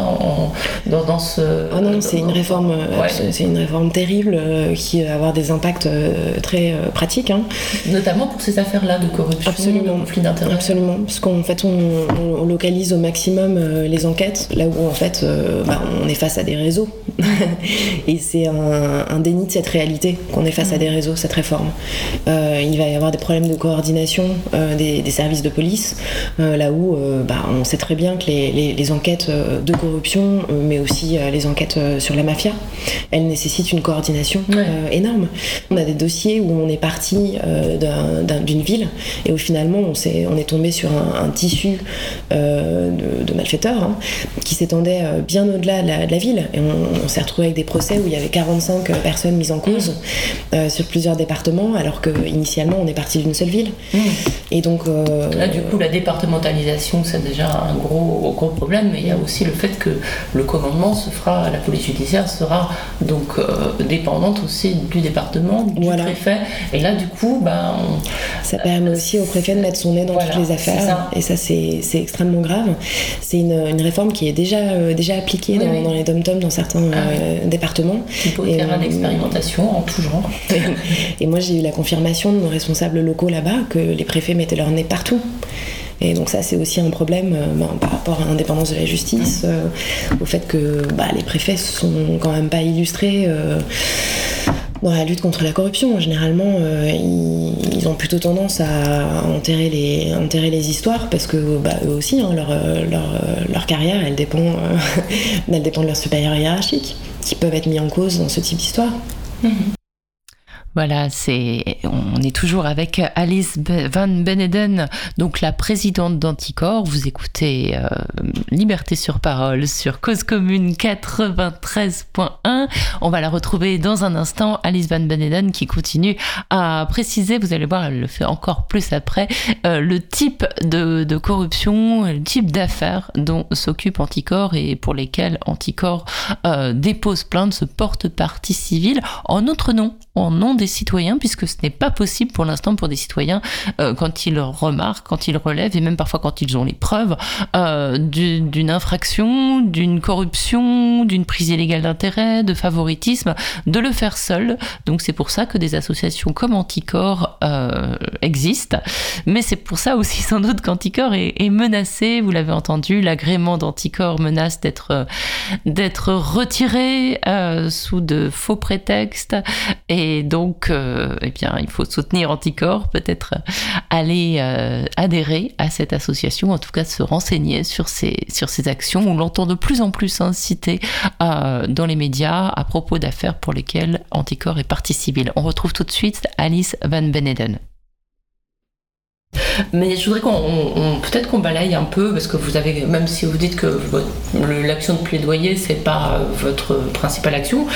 S2: dans, dans, ce.
S3: Ah non, c'est une réforme, euh, c'est une réforme terrible euh, qui va avoir des impacts euh, très pratiques. Hein.
S2: Notamment pour ces affaires-là de corruption,
S3: absolument,
S2: de conflit d'intérêts.
S3: Absolument, parce qu'en fait, on, localise au maximum les enquêtes, là où en fait, bah, on est face à des réseaux. Et c'est un, déni de cette réalité qu'on est face à mm. des réseaux, cette réforme. il va y avoir des problèmes de coordination euh, des, services de police, euh, là où euh, bah, on sait très bien que les, enquêtes de corruption, mais aussi les enquêtes sur la mafia, elles nécessitent une coordination énorme. On a des dossiers où on est parti d'une ville et où finalement on, est, on est tombé sur un, tissu de, malfaiteurs hein, qui s'étendait bien au-delà de, la ville. Et on, s'est retrouvé avec des procès où il y avait 45 personnes mises en cause sur plusieurs départements, alors qu'initialement on est parti d'une seule ville. Mmh.
S2: Et donc. Euh, Là, du coup, la départementalisation, c'est déjà un gros, gros problème, mais il y a aussi le fait que le commandement se fera, la police judiciaire sera donc euh, dépendante aussi du département, du préfet. Et là, du coup, ben,
S3: ça permet aussi au préfet de mettre son nez dans toutes les affaires. Et ça, c'est extrêmement grave. C'est une, réforme qui est déjà, euh, déjà appliquée dans, les dom-toms dans certains ah départements.
S2: Il faut faire une expérimentation en tout genre.
S3: et moi, j'ai eu la confirmation de nos responsables locaux là-bas que les préfets mettaient leur nez partout. Et donc ça, c'est aussi un problème euh, ben, par rapport à l'indépendance de la justice, euh, au fait que bah, les préfets sont quand même pas illustrés euh, dans la lutte contre la corruption. Généralement, ils, ont plutôt tendance à enterrer les, enterrer les histoires parce que bah, eux aussi, hein, leur, leur, leur, carrière, elle dépend, elle dépend de leurs supérieurs hiérarchiques qui peuvent être mis en cause dans ce type d'histoire. Mm-hmm.
S2: Voilà, c'est on est toujours avec Alice Van Beneden, donc la présidente d'Anticor. Vous écoutez euh, Liberté sur parole sur Cause Commune 93.1. On va la retrouver dans un instant, Alice Van Beneden qui continue à préciser, vous allez voir, elle le fait encore plus après, euh, le type de, corruption, le type d'affaires dont s'occupe Anticor et pour lesquelles Anticor euh, dépose plainte, se porte partie civile en notre nom, en nom citoyens, puisque ce n'est pas possible pour l'instant pour des citoyens, euh, quand ils remarquent, quand ils relèvent, et même parfois quand ils ont les preuves euh, d'une infraction, d'une corruption, d'une prise illégale d'intérêt, de favoritisme, de le faire seul. Donc c'est pour ça que des associations comme Anticor euh, existent. Mais c'est pour ça aussi sans doute qu'Anticor est, est menacé, vous l'avez entendu, l'agrément d'Anticor menace d'être d'être retiré sous de faux prétextes. Et donc, eh bien, il faut soutenir Anticor, peut-être aller adhérer à cette association, en tout cas se renseigner sur ces actions. On l'entend de plus en plus incité euh, dans les médias à propos d'affaires pour lesquelles Anticor est partie civile. On retrouve tout de suite Alice Van Beneden. Mais je voudrais qu'on peut-être qu'on balaye un peu parce que vous avez même si vous dites que l'action de plaidoyer c'est pas votre principale action,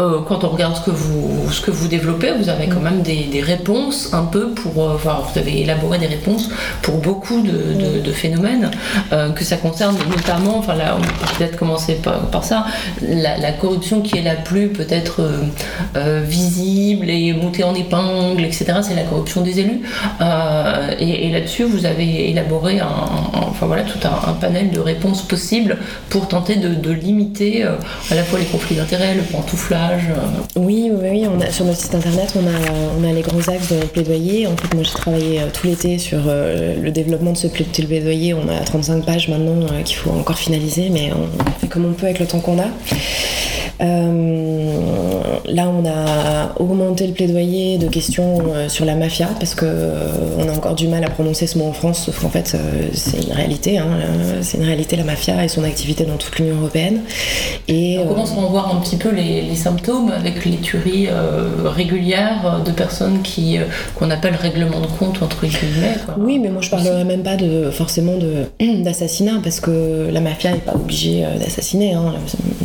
S2: euh, quand on regarde ce que vous ce que vous développez, vous avez quand même des, réponses un peu pour euh, enfin, vous avez élaboré des réponses pour beaucoup de, phénomènes euh, que ça concerne notamment enfin là on peut peut-être commencer par, ça la, corruption qui est la plus peut-être visible et montée en épingle etc c'est la corruption des élus et, là-dessus, vous avez élaboré un, enfin voilà, tout un, panel de réponses possibles pour tenter de, limiter euh, à la fois les conflits d'intérêts, le pantouflage.
S3: Euh. Oui, oui, oui. On a, sur notre site internet, on a, on a les grands axes de plaidoyer. En fait, moi, j'ai travaillé euh, tout l'été sur le développement de ce plaidoyer. On a 35 pages maintenant qu'il faut encore finaliser, mais on fait comme on peut avec le temps qu'on a. Là, on a augmenté le plaidoyer de questions sur la mafia parce que on a encore du mal à prononcer ce mot en France, sauf qu'en fait, c'est une réalité. Hein, c'est une réalité la mafia et son activité dans toute l'Union européenne.
S2: Et on commence à en voir un petit peu les, symptômes avec les tueries régulières de personnes qui qu'on appelle règlement de compte entre guillemets.
S3: Oui, mais moi je parlerai même pas de forcément de d'assassinat parce que la mafia n'est pas obligée d'assassiner. Hein.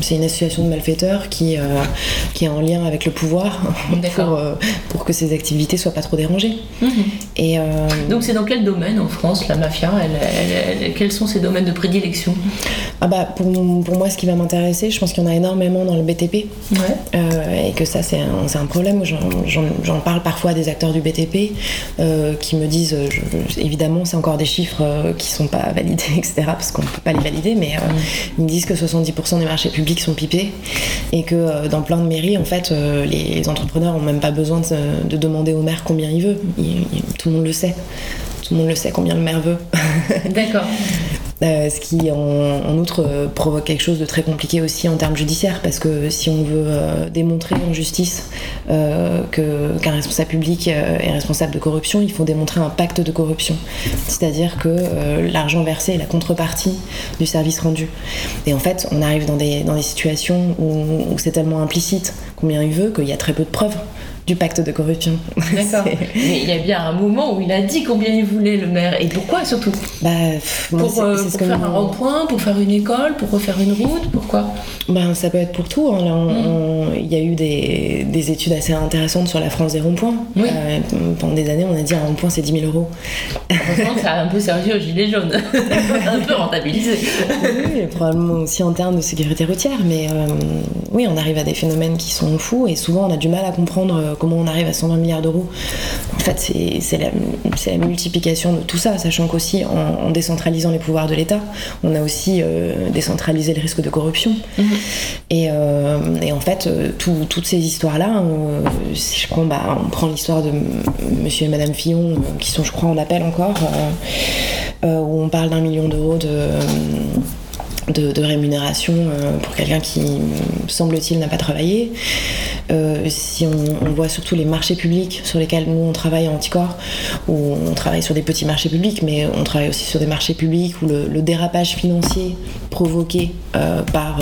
S3: C'est une association de malfaiteurs qui, euh, qui est en lien avec le pouvoir pour, euh, pour, que ces activités soient pas trop dérangées. Mhm.
S2: Et, euh, Donc c'est dans quel domaine en France la mafia elle, Quels sont ses domaines de prédilection?
S3: Ah bah, pour, pour, moi ce qui va m'intéresser, je pense qu'il y en a énormément dans le BTP et que ça c'est un, un, problème. J'en parle parfois à des acteurs du BTP qui me disent, évidemment c'est encore des chiffres qui sont pas validés, etc. parce qu'on peut pas les valider, mais mhm. ils me disent que 70% des marchés publics sont pipés et que euh, dans plein de mairies, en fait, euh, les, entrepreneurs n'ont même pas besoin de, demander au maire combien il veut. tout le monde le sait. Tout le monde le sait combien le maire veut.
S2: D'accord.
S3: Euh, ce qui en, outre euh, provoque quelque chose de très compliqué aussi en termes judiciaires parce que si on veut euh, démontrer en justice qu'un responsable public est responsable de corruption, il faut démontrer un pacte de corruption, c'est-à-dire que l'argent versé est la contrepartie du service rendu. Et en fait, on arrive dans des, dans des situations où c'est tellement implicite combien il veut qu'il y a très peu de preuves du pacte de corruption.
S2: D'accord. Mais il y a bien un moment où il a dit combien il voulait le maire et pourquoi surtout bah, Pour, euh, faire un rond-point, pour faire une école, pour refaire une route, pourquoi
S3: bah, Ça peut être pour tout. Hein. Mmh. il y a eu des, des, études assez intéressantes sur la France des ronds-points. Euh, pendant des années, on a dit un rond-point c'est 10 000 euros.
S2: Franchement, c'est un peu sérieux gilet jaune. un peu rentabilisé.
S3: oui, probablement aussi en termes de sécurité routière. Mais euh, oui, on arrive à des phénomènes qui sont fous et souvent on a du mal à comprendre comment on arrive à 120 milliards d'euros. En fait, c'est la, la, multiplication de tout ça, sachant qu'aussi en, décentralisant les pouvoirs de l'État, on a aussi euh, décentralisé le risque de corruption. Mhm. Euh, et, en fait, euh, toutes ces histoires-là, si je prends, bah, on prend l'histoire de monsieur et madame Fillon, qui sont, je crois, en appel encore, où on parle d'un million d'euros de de, rémunération euh, pour quelqu'un qui, semble-t-il, n'a pas travaillé. Euh, si on, voit surtout les marchés publics sur lesquels nous on travaille en anticorps, où on travaille sur des petits marchés publics, mais on travaille aussi sur des marchés publics où le, dérapage financier provoqué euh, par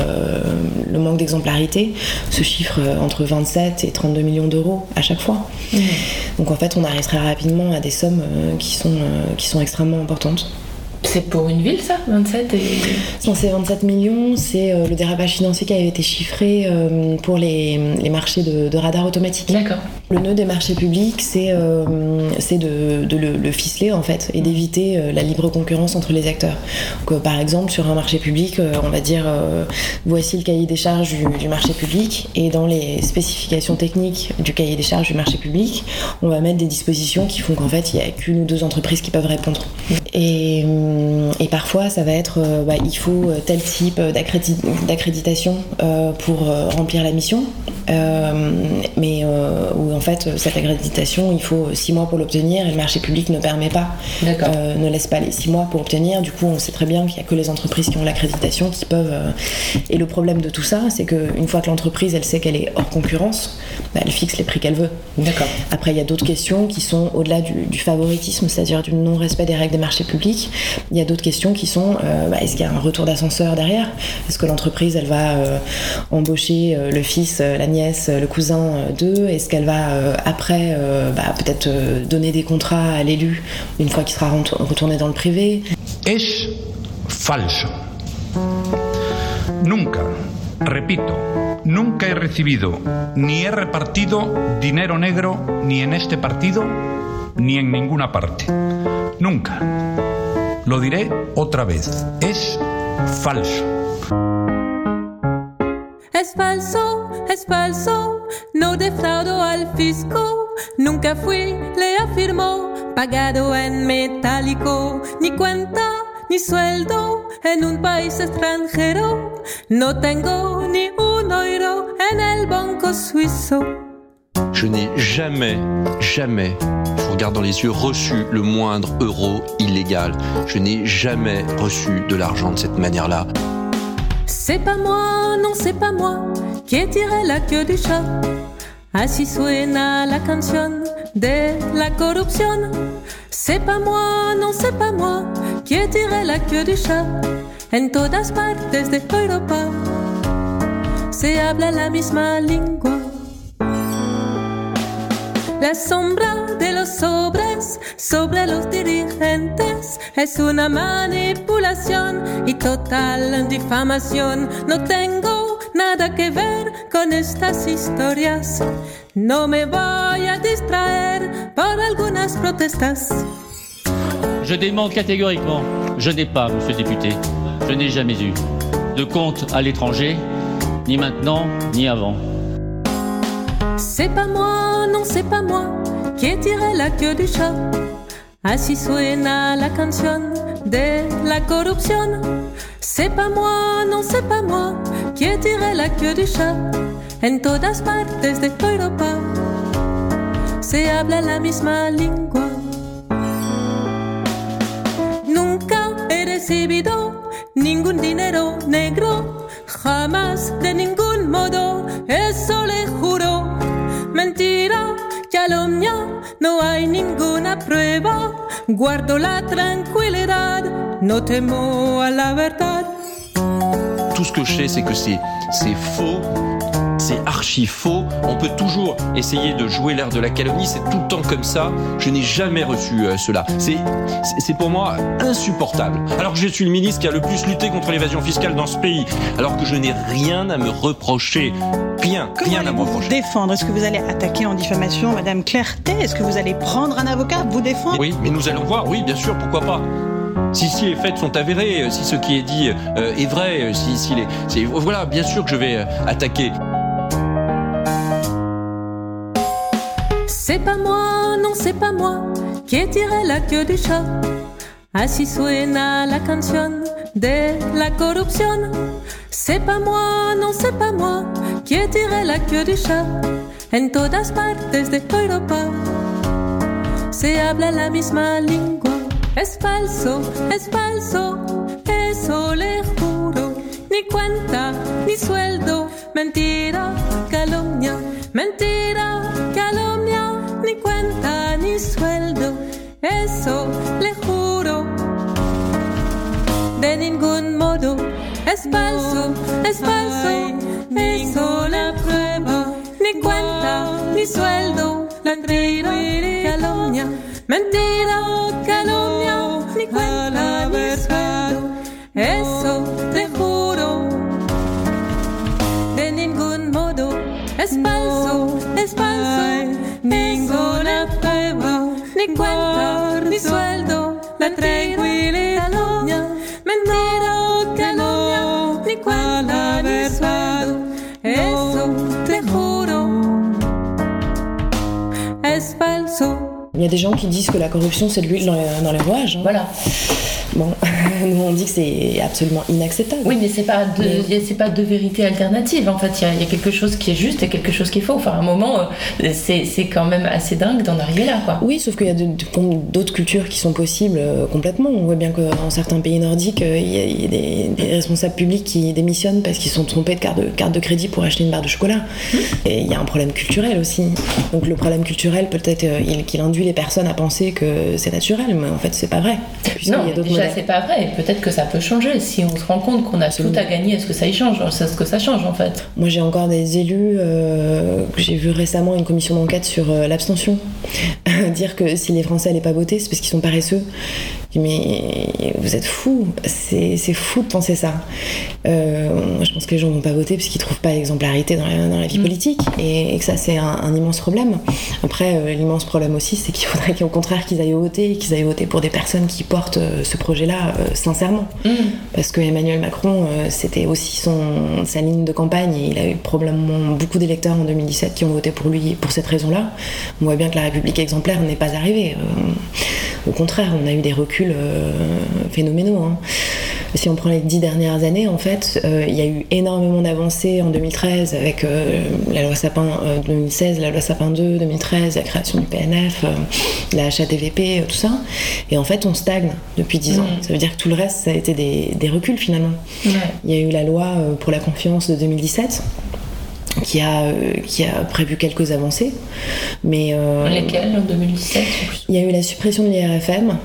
S3: le manque d'exemplarité se chiffre entre 27 et 32 millions d'euros à chaque fois. Mmh. Donc en fait, on arrive très rapidement à des sommes qui, sont, qui sont extrêmement importantes.
S2: C'est pour une ville, ça 27 et...
S3: Non, c'est 27 millions. C'est euh, le dérapage financier qui avait été chiffré euh, pour les, marchés de, radars automatiques.
S2: D'accord.
S3: Le nœud des marchés publics, c'est euh, de, le, ficeler en fait et d'éviter la libre concurrence entre les acteurs. Donc, par exemple, sur un marché public, on va dire voici le cahier des charges du, marché public et dans les spécifications techniques du cahier des charges du marché public, on va mettre des dispositions qui font qu'en fait il n'y a qu'une ou deux entreprises qui peuvent répondre. Et, parfois, ça va être bah, il faut tel type d'accréditation pour remplir la mission, mais où en fait, cette accréditation, il faut six mois pour l'obtenir et le marché public ne permet pas, euh, ne laisse pas les six mois pour obtenir. Du coup, on sait très bien qu'il n'y a que les entreprises qui ont l'accréditation qui peuvent. Euh, et le problème de tout ça, c'est qu'une fois que l'entreprise, elle sait qu'elle est hors concurrence, bah, elle fixe les prix qu'elle veut.
S2: D'accord.
S3: Après, il y a d'autres questions qui sont au-delà du, favoritisme, c'est-à-dire du non-respect des règles des marchés publics. Il y a d'autres questions qui sont euh, bah, est-ce qu'il y a un retour d'ascenseur derrière? Est-ce que l'entreprise, elle va embaucher le fils, la nièce, le cousin d'eux? Est-ce qu'elle va euh, après euh, bah, peut-être euh, donner des contrats à l'élu une fois qu'il sera retourné dans le privé?
S6: Es falso. Nunca, repito, nunca he recibido ni he repartido dinero negro ni en este partido ni en ninguna parte. Nunca. Lo diré otra vez. Es falso.
S7: Es falso, es falso, no defraudo al fisco, nunca fui, le afirmó, pagado en metálico, ni cuenta, ni sueldo en un país extranjero, no tengo ni un euro en el banco suizo.
S8: Je n'ai jamais, jamais, je regarde dans les yeux, reçu le moindre euro illégal. Je n'ai jamais reçu de l'argent de cette manière-là.
S7: C'est pas moi, non c'est pas moi qui tiré la queue du chat. Así suena la canción de la corrupción. C'est pas moi, non c'est pas moi qui tiré la queue du chat. En todas partes de Europa se habla la misma lengua. La sombra de los sobres sobre los dirigentes es una manipulación y total difamación. No tengo nada que ver con estas historias. No me voy a distraer por algunas protestas.
S9: Je demande catégoriquement, je n'ai pas, monsieur le député, je n'ai jamais eu de compte à l'étranger, ni maintenant, ni avant.
S7: C'est pas moi, non c'est pas moi qui tiré la queue du chat. Así suena la canción de la corrupción. C'est pas moi, non c'est pas moi qui tiré la queue du chat. En todas partes de Europa se habla la misma lengua. Nunca he recibido ningún dinero negro, jamás de ningún modo, eso calomnia, no hay ninguna prueba. Guardo la tranquilidad, no temo a la verdad.
S8: Tout ce que je sais, c'est que c'est faux c'est archi faux. On peut toujours essayer de jouer l'air de la calomnie, c'est tout le temps comme ça. Je n'ai jamais reçu euh, cela. C'est pour moi insupportable. Alors que je suis le ministre qui a le plus lutté contre l'évasion fiscale dans ce pays, alors que je n'ai rien à me reprocher. Rien, rien à me reprocher.
S10: défendre? Est-ce que vous allez attaquer en diffamation Madame Clarté Est-ce que vous allez prendre un avocat, vous défendre?
S8: Oui, mais nous allons voir, oui, bien sûr, pourquoi pas si, si les faits sont avérés, si ce qui est dit euh, est vrai, si, si les, voilà, bien sûr que je vais euh, attaquer.
S7: C'est pas moi, non c'est pas moi qui tiré la queue du chat. Así suena la canción de la corrupción. C'est pas moi, non c'est pas moi qui tiré la queue du chat. En todas partes de Europa se habla la misma lengua. Es falso, es falso, eso le juro. Ni cuenta, ni sueldo, mentira, calumnia, mentira, calumnia ni cuenta ni sueldo, eso le juro. De ningún modo es falso, es falso, eso la prueba. Ni cuenta ni sueldo, mentira, calumnia, mentira, calumnia, ni cuenta ni sueldo, eso le juro. De ningún modo es falso, es falso ninguna prueba, ni cuenta, ni sueldo, la tranquila tranquilidad, mentira, calumnia, ni cuenta, ni sueldo, eso.
S3: Il y a des gens qui disent que la corruption c'est de l'huile dans, les- dans les rouages. hein.
S2: Voilà.
S3: Bon, nous on dit que c'est absolument inacceptable.
S2: Oui, mais c'est pas deux, c'est pas deux vérités alternatives. En fait, il y, a- il y a quelque chose qui est juste et quelque chose qui est faux. Enfin, à un moment, euh, c'est quand même assez dingue d'en arriver là, quoi.
S3: Oui, sauf qu'il y a d'autres cultures qui sont possibles euh, complètement. On voit bien que dans certains pays nordiques, euh, il y a, il y a des, des responsables publics qui démissionnent parce qu'ils sont trompés de carte, de carte de crédit pour acheter une barre de chocolat. Et il y a un problème culturel aussi. Donc le problème culturel, peut-être il- qu'il induit les personnes à penser que c'est naturel, mais en fait c'est pas vrai.
S2: Non,
S3: y a
S2: déjà, c'est pas vrai. Peut-être que ça peut changer. Si on se rend compte qu'on a tout à gagner, est-ce que ça y change? C'est ce que ça change, en fait?
S3: Moi, j'ai encore des élus euh, que j'ai vu récemment une commission d'enquête sur euh, l'abstention. Dire que si les Français n'allaient pas voter, c'est parce qu'ils sont paresseux. Je dis, Mais vous êtes fous, c'est fou de penser ça. Euh, je pense que les gens vont pas voter parce qu'ils trouvent pas l'exemplarité dans la, dans la vie politique et, et que ça, c'est un, un immense problème. Après, euh, l'immense problème aussi, c'est qu'il faudrait qu'au contraire qu'ils aillent voter qu'ils aillent voter pour des personnes qui portent euh, ce projet-là sincèrement. Parce que Emmanuel Macron, c'était aussi son, sa ligne de campagne et il a eu probablement beaucoup d'électeurs en 2017 qui ont voté pour lui pour cette raison-là. On voit bien que la République exemplaire n'est pas arrivée. Au contraire, on a eu des reculs euh, phénoménaux. hein. Si on prend les dix dernières années, en fait, euh, il y a eu énormément d'avancées en 2013 avec euh, la loi Sapin euh, 2016, la loi Sapin 2, 2013, la création du PNF, la HATVP, tout ça. Et en fait, on stagne depuis dix ans.
S2: Mhm.
S3: Ça veut dire que tout le reste, ça a été des, des reculs finalement. Il y a eu la loi pour la confiance de 2017 qui a, euh, qui a prévu quelques avancées. Mais euh,
S2: Lesquels en 2017
S3: il y a eu la suppression de l'IRFM.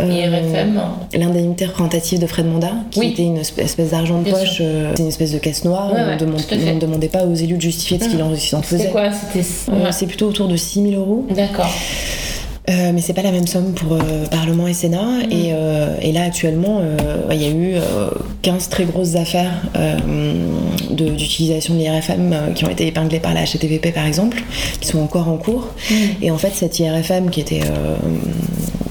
S3: euh,
S2: IRFM.
S3: L'indemnité représentative de frais de mandat, qui
S2: Oui.
S3: était une espèce d'argent de
S2: Bien
S3: poche, euh, c'est une espèce de caisse noire.
S2: Ouais,
S3: on
S2: ouais,
S3: demande- ne demandait pas aux élus de justifier de ce qu'ils en, ce qu'ils en
S2: C'est
S3: faisaient.
S2: quoi? C'était. Ouais.
S3: C'est plutôt autour de 6 000 euros.
S2: D'accord.
S3: Euh, mais c'est pas la même somme pour euh, Parlement et Sénat.
S2: Mm.
S3: Et, euh, et là, actuellement, euh, il y a eu euh, 15 très grosses affaires euh, de- d'utilisation de l'IRFM euh, qui ont été épinglées par la HTTVP, par exemple, qui sont encore en cours.
S2: Mm.
S3: Et en fait, cette IRFM qui était. euh,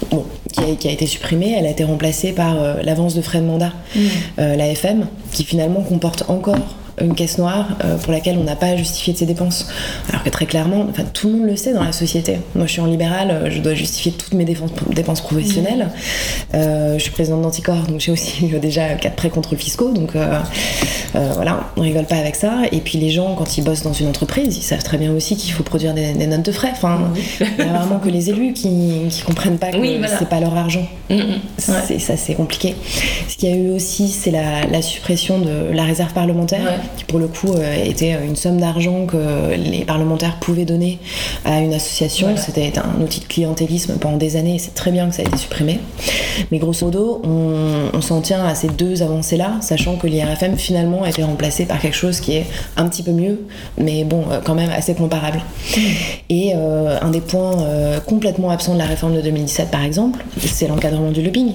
S3: bon, qui a, qui a été supprimée, elle a été remplacée par euh, l'avance de frais de mandat,
S2: Mm.
S3: euh, l'AFM, qui finalement comporte encore une caisse noire euh, pour laquelle on n'a pas à justifier de ses dépenses. Alors que très clairement, enfin, tout le monde le sait dans la société. Moi, je suis en libéral, euh, je dois justifier toutes mes dépenses professionnelles. Euh, je suis présidente d'Anticor, donc j'ai aussi déjà quatre prêts contrôles fiscaux. Donc euh, euh, voilà, on rigole pas avec ça. Et puis les gens, quand ils bossent dans une entreprise, ils savent très bien aussi qu'il faut produire des, des notes de frais. Enfin, il y a vraiment que les élus qui, qui comprennent pas que
S2: Oui, voilà.
S3: c'est pas leur argent.
S2: Mm, mm.
S3: C'est ça, c'est compliqué. Ce qu'il y a eu aussi, c'est la, la suppression de la réserve parlementaire,
S2: Ouais.
S3: Qui pour le coup euh, était une somme d'argent que les parlementaires pouvaient donner à une association.
S2: Voilà.
S3: C'était un outil de clientélisme pendant des années. et C'est très bien que ça a été supprimé. Mais grosso modo, on, on s'en tient à ces deux avancées-là, sachant que l'IRFM finalement a été remplacé par quelque chose qui est un petit peu mieux, mais bon, euh, quand même assez comparable. Et euh, un des points euh, complètement absents de la réforme de 2017, par exemple, c'est l'encadrement du lobbying.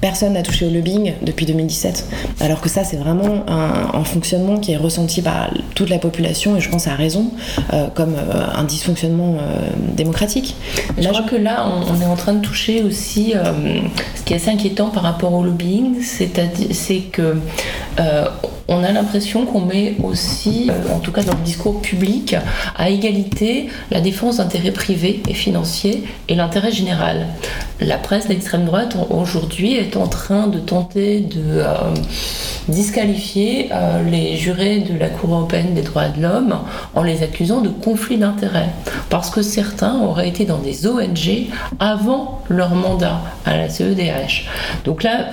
S3: Personne n'a touché au lobbying depuis 2017. Alors que ça, c'est vraiment un, fonctionnement qui est ressenti par toute la population, et je pense à raison, euh, comme euh, un dysfonctionnement euh, démocratique.
S2: Je crois que là, on, on est en train de toucher aussi ce qui est assez inquiétant par rapport au lobbying, c'est-à-dire c'est que on a l'impression qu'on met aussi, euh, en tout cas dans le discours public, à égalité la défense d'intérêts privés et financiers et l'intérêt général. La presse d'extrême droite aujourd'hui est en train de tenter de euh, disqualifier euh, les jurés de la Cour européenne des droits de l'homme en les accusant de conflit d'intérêts. Parce que certains auraient été dans des ONG avant leur mandat à la CEDH. Donc là,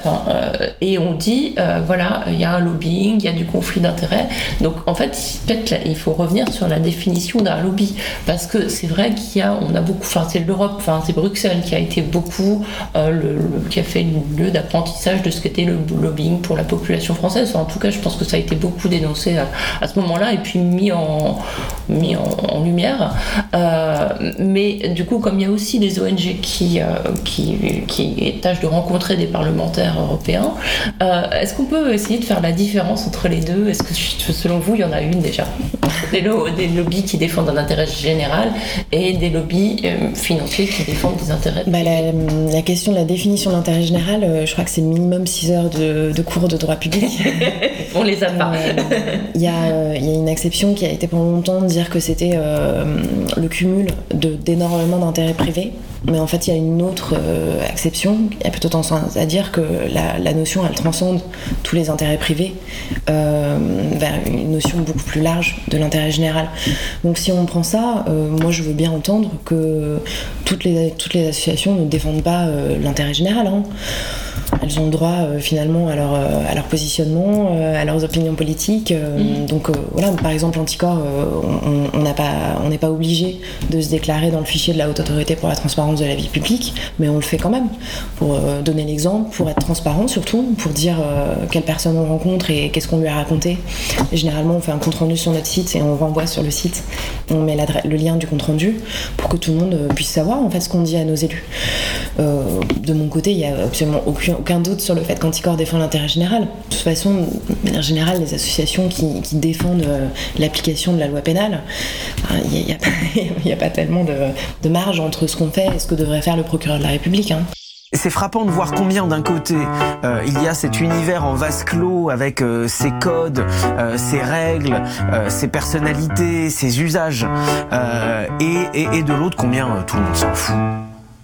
S2: et on dit, voilà, il y a un lobbying, y a du conflit d'intérêts. Donc en fait, peut-être il faut revenir sur la définition d'un lobby. Parce que c'est vrai qu'il y a, on a beaucoup, enfin c'est l'Europe, enfin c'est Bruxelles qui a été beaucoup, euh, qui a fait le lieu d'apprentissage de ce qu'était le lobbying pour la population française. En tout cas, je pense que ça a été beaucoup dénoncé à, à ce moment-là et puis mis en, mis en, lumière. Euh, mais du coup, comme il y a aussi des ONG qui, euh, qui, qui tâchent de rencontrer des parlementaires européens, euh, est-ce qu'on peut essayer de faire la différence entre les deux Est-ce que selon vous, il y en a une déjà? Des, lo- des lobbies qui défendent un intérêt général et des lobbies euh, financiers qui défendent des intérêts.
S3: Bah, la, la question de la définition de l'intérêt général, euh, je crois que c'est minimum 6 heures de, de cours de droit public.
S2: On les a pas.
S3: Il y, a, euh, il y a une exception qui a été pendant longtemps de dire que c'était le cumul d'énormément d'intérêts privés. Mais en fait, il y a une autre euh, exception. Il y a plutôt tendance à dire que la, la notion, elle transcende tous les intérêts privés euh, vers une notion beaucoup plus large de l'intérêt général. Donc si on prend ça, euh, moi je veux bien entendre que toutes les, toutes les associations ne défendent pas euh, l'intérêt général. hein. Elles ont le droit finalement à leur, à leur positionnement, à leurs opinions politiques. euh, Donc voilà, par exemple, Anticor, on- on n'a pas- on n'est pas obligé de se déclarer dans le fichier de la Haute Autorité pour la transparence de la vie publique, mais on le fait quand même pour euh, donner l'exemple, pour être transparent surtout, pour dire euh, quelle personne on rencontre et qu'est-ce qu'on lui a raconté. Généralement, on fait un compte rendu sur notre site et on renvoie sur le site, on met le lien du compte rendu pour que tout le monde euh, puisse savoir en fait ce qu'on dit à nos élus. De mon côté, il n'y a absolument aucun, doute sur le fait qu'Anticor défend l'intérêt général. De toute façon, de manière générale, les associations qui, défendent l'application de la loi pénale, il n'y a pas tellement de, de marge entre ce qu'on fait et ce que devrait faire le procureur de la République. hein.
S11: C'est frappant de voir combien d'un côté euh, il y a cet univers en vase clos avec euh, ses codes, euh, ses règles, ses personnalités, ses usages, et, de l'autre combien tout le monde s'en fout.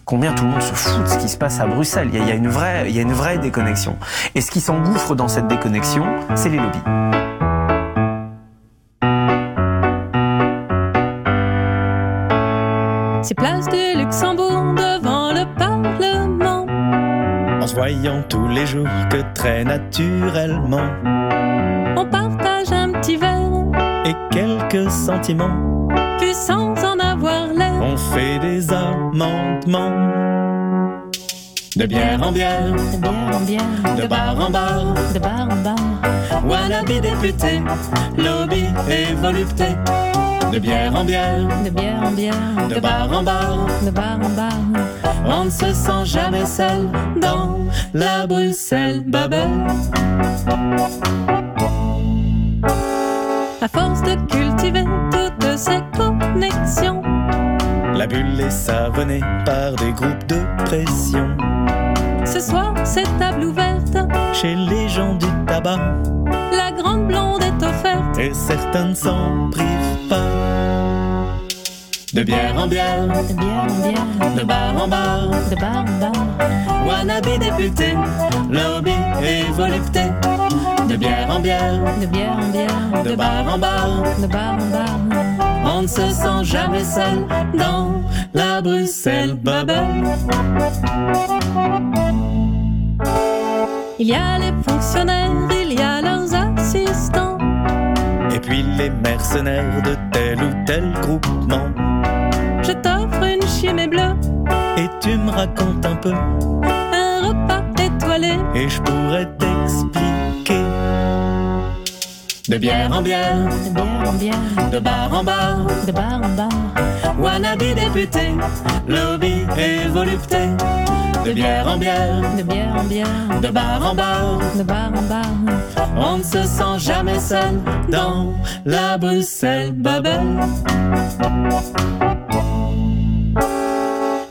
S11: Combien tout le monde se fout de ce qui se passe à Bruxelles. Il y a une vraie, il y a une vraie déconnexion. Et ce qui s'engouffre dans cette déconnexion, c'est les lobbies.
S7: C'est place du Luxembourg devant le Parlement.
S12: En se voyant tous les jours que très naturellement
S7: On partage un petit verre,
S12: et quelques sentiments,
S7: puis sans en avoir l'air.
S12: on fait des amendements. De bière en bière,
S7: De bière en bière,
S12: de bar en bar,
S7: de bar en bar.
S12: wannabe député, lobby et volupté. De bière en bière,
S7: De bière en bière,
S12: de bar en bar,
S7: de bar en bar.
S12: on ne se sent jamais seul dans la Bruxelles bubble.
S7: À force de cultiver toutes ces connexions,
S12: La bulle est savonnée par des groupes de pression.
S7: Ce soir c'est table ouverte.
S12: Chez les gens du tabac,
S7: La grande blonde est offerte.
S12: et certains ne s'en privent pas. De bière en bière,
S7: De bière en bière,
S12: de bar en bar,
S7: de bar en bar.
S12: wannabe député, lobby et volupté. De bière en bière,
S7: De bière en bière,
S12: de bar en bar,
S7: de bar en bar.
S12: on ne se sent jamais seul dans la Bruxelles bubble.
S7: Il y a les fonctionnaires, il y a leurs assistants.
S12: Et puis les mercenaires de tel ou tel groupement.
S7: Je t'offre une chimée bleue,
S12: Et tu me racontes un peu,
S7: un repas étoilé.
S12: et je pourrais t'expliquer. De bière en bière,
S7: De bière en bière,
S12: de bar en bar,
S7: de bar en bar.
S12: wannabe député, lobby et volupté. De bière en bière,
S7: De bière en bière,
S12: de bar en bar,
S7: de bar en bar.
S12: on ne se sent jamais seul dans la Bruxelles bubble.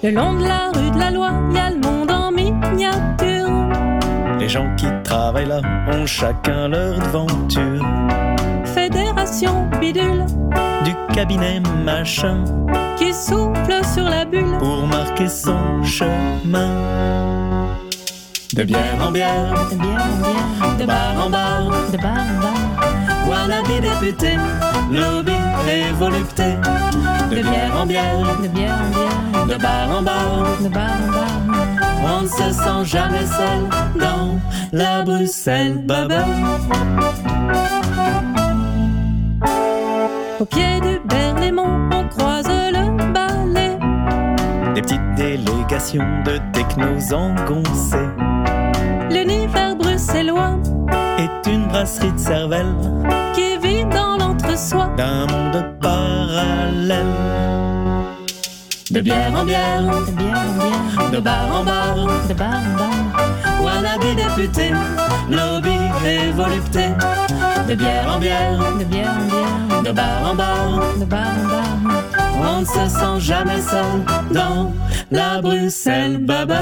S7: Le long de la rue de la loi, il y a le monde en miniature.
S12: Les gens qui travaillent là ont chacun leur devanture.
S7: Fédération bidule
S12: Du cabinet machin
S7: qui souffle sur la bulle.
S12: pour marquer son chemin. De bière en bière,
S7: De bière en bière,
S12: de bar en bar,
S7: de bar en bar.
S12: wannabe député, lobby et volupté. De bière en bière,
S7: De bière en bière,
S12: de bar en bar,
S7: de bar en bar.
S12: On ne se sent jamais seul dans la Bruxelles bubble.
S7: Au pied du Berlaymont, on croise le balai.
S12: Des petites délégations de technos engoncés
S7: L'univers bruxellois
S12: est une brasserie de cervelle
S7: qui vit dans l'entre-soi.
S12: d'un monde parallèle. De bière en bière,
S7: De bière en bière,
S12: de bar en bar,
S7: de bar en bar.
S12: wannabe député, lobby et volupté. De bière en bière,
S7: de bière en bière,
S12: de bar en bar,
S7: de bar en bar.
S12: On ne se sent jamais seul dans la Bruxelles bubble.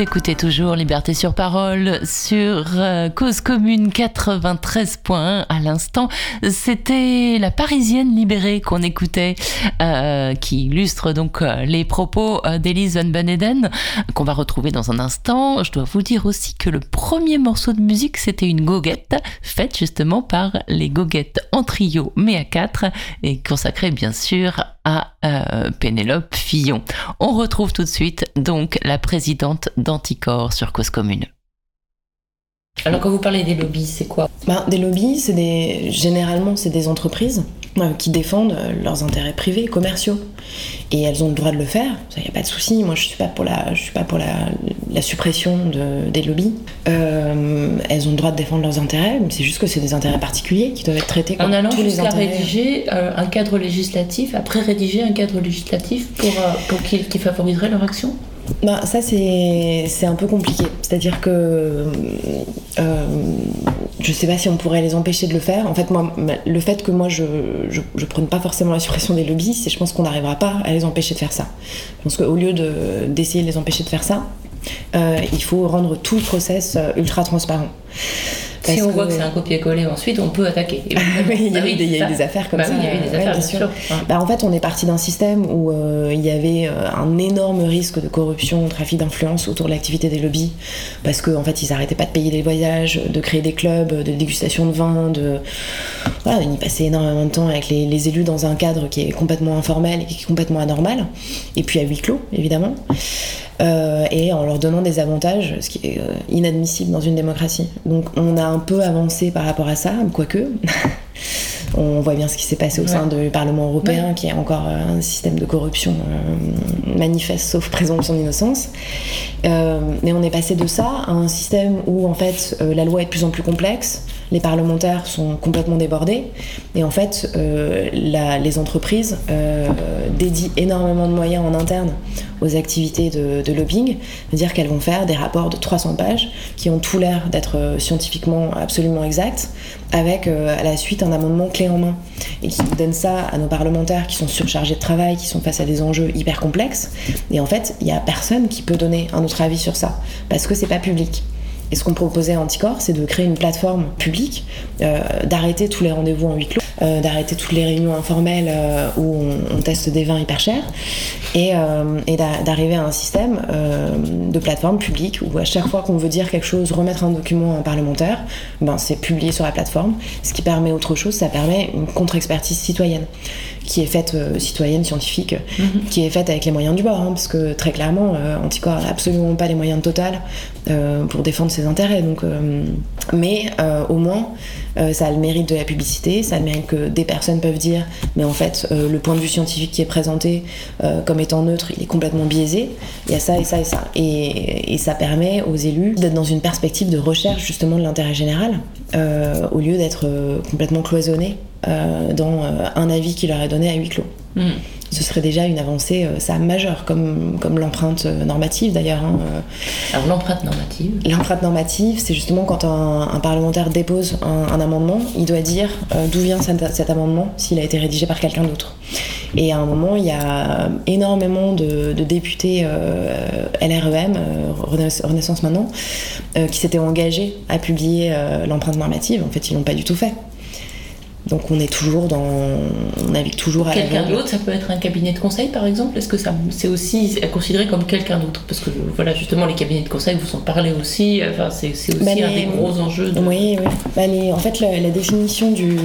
S2: Écoutez toujours Liberté sur parole sur euh, Cause Commune 93.1 à l'instant. C'était la Parisienne libérée qu'on écoutait, euh, qui illustre donc euh, les propos d'Elise Van Beneden, qu'on va retrouver dans un instant. Je dois vous dire aussi que le premier morceau de musique, c'était une goguette, faite justement par les goguettes en trio, mais à quatre, et consacrée bien sûr à euh, Pénélope Fillon. On retrouve tout de suite donc la présidente d'Anticor sur Cause Commune.
S3: Alors quand vous parlez des lobbies, c'est quoi ben, Des lobbies, c'est des généralement c'est des entreprises euh, qui défendent euh, leurs intérêts privés, commerciaux, et elles ont le droit de le faire. Ça y a pas de souci. Moi, je suis pas pour la, je suis pas pour la, la suppression de, des lobbies. Euh, elles ont le droit de défendre leurs intérêts. mais C'est juste que c'est des intérêts particuliers qui doivent être traités comme
S13: En allant
S3: tous les
S13: jusqu'à
S3: intérêts.
S13: rédiger euh, un cadre législatif, après rédiger un cadre législatif pour, euh, pour qui, qui favoriserait leur action
S3: Bah, ça, c'est un peu compliqué. C'est-à-dire que euh, je sais pas si on pourrait les empêcher de le faire. En fait, moi, ma- le fait que moi je, je, je prenne pas forcément la suppression des lobbies, c'est je pense qu'on n'arrivera pas à les empêcher de faire ça. Je pense qu'au lieu de- d'essayer de les empêcher de faire ça, euh, il faut rendre tout le process euh, ultra transparent.
S13: Si on voit
S3: que-
S13: c'est un copier-coller, ensuite on peut attaquer.
S3: oui, il y a
S13: Ah
S3: eu des, il y a eu
S13: ça.
S3: des affaires comme
S13: Bah
S3: ça.
S13: oui, il y a eu des
S3: ouais,
S13: affaires,
S3: bien
S13: bien
S3: sûr.
S13: sûr. Ouais.
S3: Bah, en fait, on est parti d'un système où euh, il y avait euh, un énorme risque de corruption, trafic d'influence autour de l'activité des lobbies, parce qu'en en fait, ils arrêtaient pas de payer des voyages, de créer des clubs, de dégustation de vin, de voilà, on y passait énormément de temps avec les, les élus dans un cadre qui est complètement informel et qui est complètement anormal, et puis à huis clos, évidemment. Euh, et en leur donnant des avantages, ce qui est euh, inadmissible dans une démocratie. Donc on a un peu avancé par rapport à ça, quoique. On voit bien ce qui s'est passé au sein
S13: Ouais.
S3: du Parlement européen, qui est encore euh, un système de corruption euh, manifeste, sauf présomption d'innocence. Euh, mais on est passé de ça à un système où en fait la loi est de plus en plus complexe, les parlementaires sont complètement débordés, et en fait euh, les entreprises euh, dédient énormément de moyens en interne aux activités de, lobbying, c'est-à-dire qu'elles vont faire des rapports de 300 pages qui ont tout l'air d'être euh, scientifiquement absolument exacts, avec à la suite un amendement clé en main, et qui donne ça à nos parlementaires qui sont surchargés de travail, qui sont face à des enjeux hyper complexes, et en fait il n'y a personne qui peut donner un autre avis sur ça, parce que c'est pas public. Et ce qu'on proposait à Anticor, c'est de créer une plateforme publique, euh, d'arrêter tous les rendez-vous en huis clos, euh, d'arrêter toutes les réunions informelles euh, où on, on teste des vins hyper chers, et, euh, et d'a- d'arriver à un système de plateforme publique où à chaque fois qu'on veut dire quelque chose, remettre un document à un parlementaire, ben c'est publié sur la plateforme. Ce qui permet autre chose, ça permet une contre-expertise citoyenne qui est faite citoyenne, scientifique, qui est faite avec les moyens du bord, hein, parce que très clairement, euh, Anticor n'a absolument pas les moyens total euh, pour défendre ses intérêts. Donc, mais au moins, ça a le mérite de la publicité, ça a le mérite que des personnes peuvent dire, mais en fait, euh, le point de vue scientifique qui est présenté euh, comme étant neutre, il est complètement biaisé. Il y a ça et ça et ça. Et, ça permet aux élus d'être dans une perspective de recherche justement de l'intérêt général, euh, au lieu d'être complètement cloisonnés euh, dans euh, un avis qu'il est donné à huis clos.
S13: Mm.
S3: Ce serait déjà une avancée, euh, ça majeure, comme, comme l'empreinte euh, normative d'ailleurs. hein, euh.
S13: Alors l'empreinte normative.
S3: L'empreinte normative, c'est justement quand un, un parlementaire dépose un, un amendement, il doit dire euh, d'où vient cet, cet amendement s'il a été rédigé par quelqu'un d'autre. Et à un moment, il y a énormément de, de députés euh, LREM, euh, Renais- Renaissance maintenant, euh, qui s'étaient engagés à publier euh, l'empreinte normative. En fait, ils l'ont pas du tout fait. Donc on est toujours dans, on navigue toujours à
S13: Quelqu'un d'autre, ça peut être un cabinet de conseil par exemple? Est-ce que ça c'est aussi considéré comme quelqu'un d'autre? Parce que voilà, justement, les cabinets de conseil vous en parlez aussi, enfin, c'est aussi
S3: Bah,
S13: un des gros enjeux. De...
S3: Oui, oui. Bah, les- en fait, la, la définition du,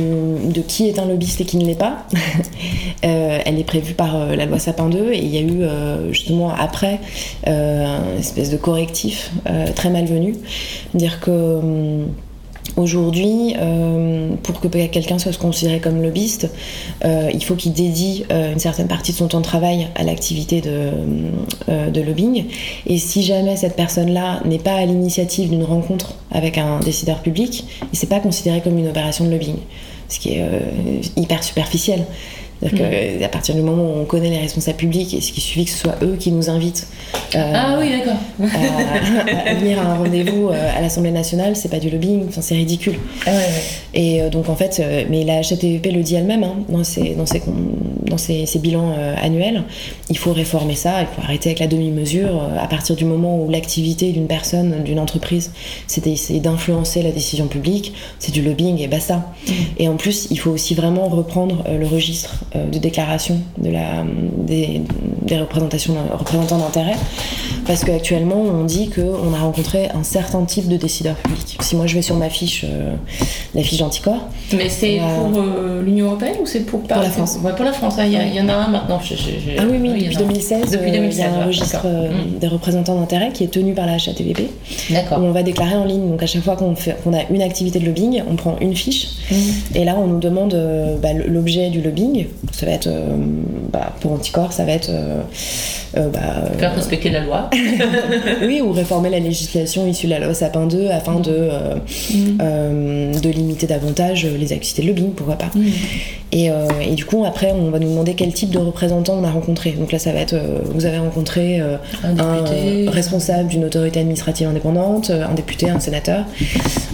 S3: de qui est un lobbyiste et qui ne l'est pas, euh, elle est prévue par euh, la loi Sapin 2 et il y a eu euh, justement après une espèce de correctif très malvenu, dire que hum, Aujourd'hui, euh, pour que quelqu'un soit considéré comme lobbyiste, euh, il faut qu'il dédie euh, une certaine partie de son temps de travail à l'activité de, lobbying. Et si jamais cette personne-là n'est pas à l'initiative d'une rencontre avec un décideur public, il n'est pas considéré comme une opération de lobbying, ce qui est hyper superficiel. C'est-à-dire
S13: Mm.
S3: qu'à partir du moment où on connaît les responsables publics, et ce qui suffit que ce soit eux qui nous invitent euh,
S13: Ah oui, d'accord.
S3: à, à venir à un rendez-vous euh, à l'Assemblée nationale, c'est pas du lobbying, enfin, c'est ridicule.
S13: Ah ouais, ouais.
S3: Et euh, donc en fait, mais la HATVP le dit elle-même hein, dans, ses, dans, ses, dans ses, ses bilans euh, annuels, il faut réformer ça, il faut arrêter avec la demi-mesure. à partir du moment où l'activité d'une personne, d'une entreprise, c'est d'essayer d'influencer la décision publique, c'est du lobbying et basta. Et en plus, il faut aussi vraiment reprendre le registre de déclaration de la, des, des représentations, représentants d'intérêt, parce qu'actuellement, on dit qu'on a rencontré un certain type de décideur public. Si moi je vais sur ma fiche, euh, la fiche d'anticorps,
S13: Mais c'est
S3: Euh,
S13: pour euh, l'Union Européenne ou c'est pour
S3: Pour la France.
S13: Ouais, pour la France, hein, il y, en a un maintenant. je- je- je-
S3: Ah oui, oui, depuis
S13: a un.
S3: 2016,
S13: Depuis
S3: euh,
S13: 2016,
S3: il y a un
S13: ouais,
S3: registre euh,
S13: Mm.
S3: des représentants d'intérêt qui est tenu par la HATVP.
S13: D'accord.
S3: Où on va déclarer en ligne. Donc à chaque fois qu'on a une activité de lobbying, on prend une fiche. Et là, on nous demande euh, bah, l'objet du lobbying. Ça va être, euh, bah, pour Anticor, ça va être. euh, euh, bah,
S13: Faire respecter la loi.
S3: oui, ou réformer la législation issue de la loi Sapin 2 afin de, euh, de limiter davantage les activités de lobbying, pourquoi pas. Et, euh, et du coup, après, on va nous demander quel type de représentant on a rencontré. Donc là, ça va être, vous avez rencontré
S13: Un
S3: responsable d'une autorité administrative indépendante, un député, un sénateur.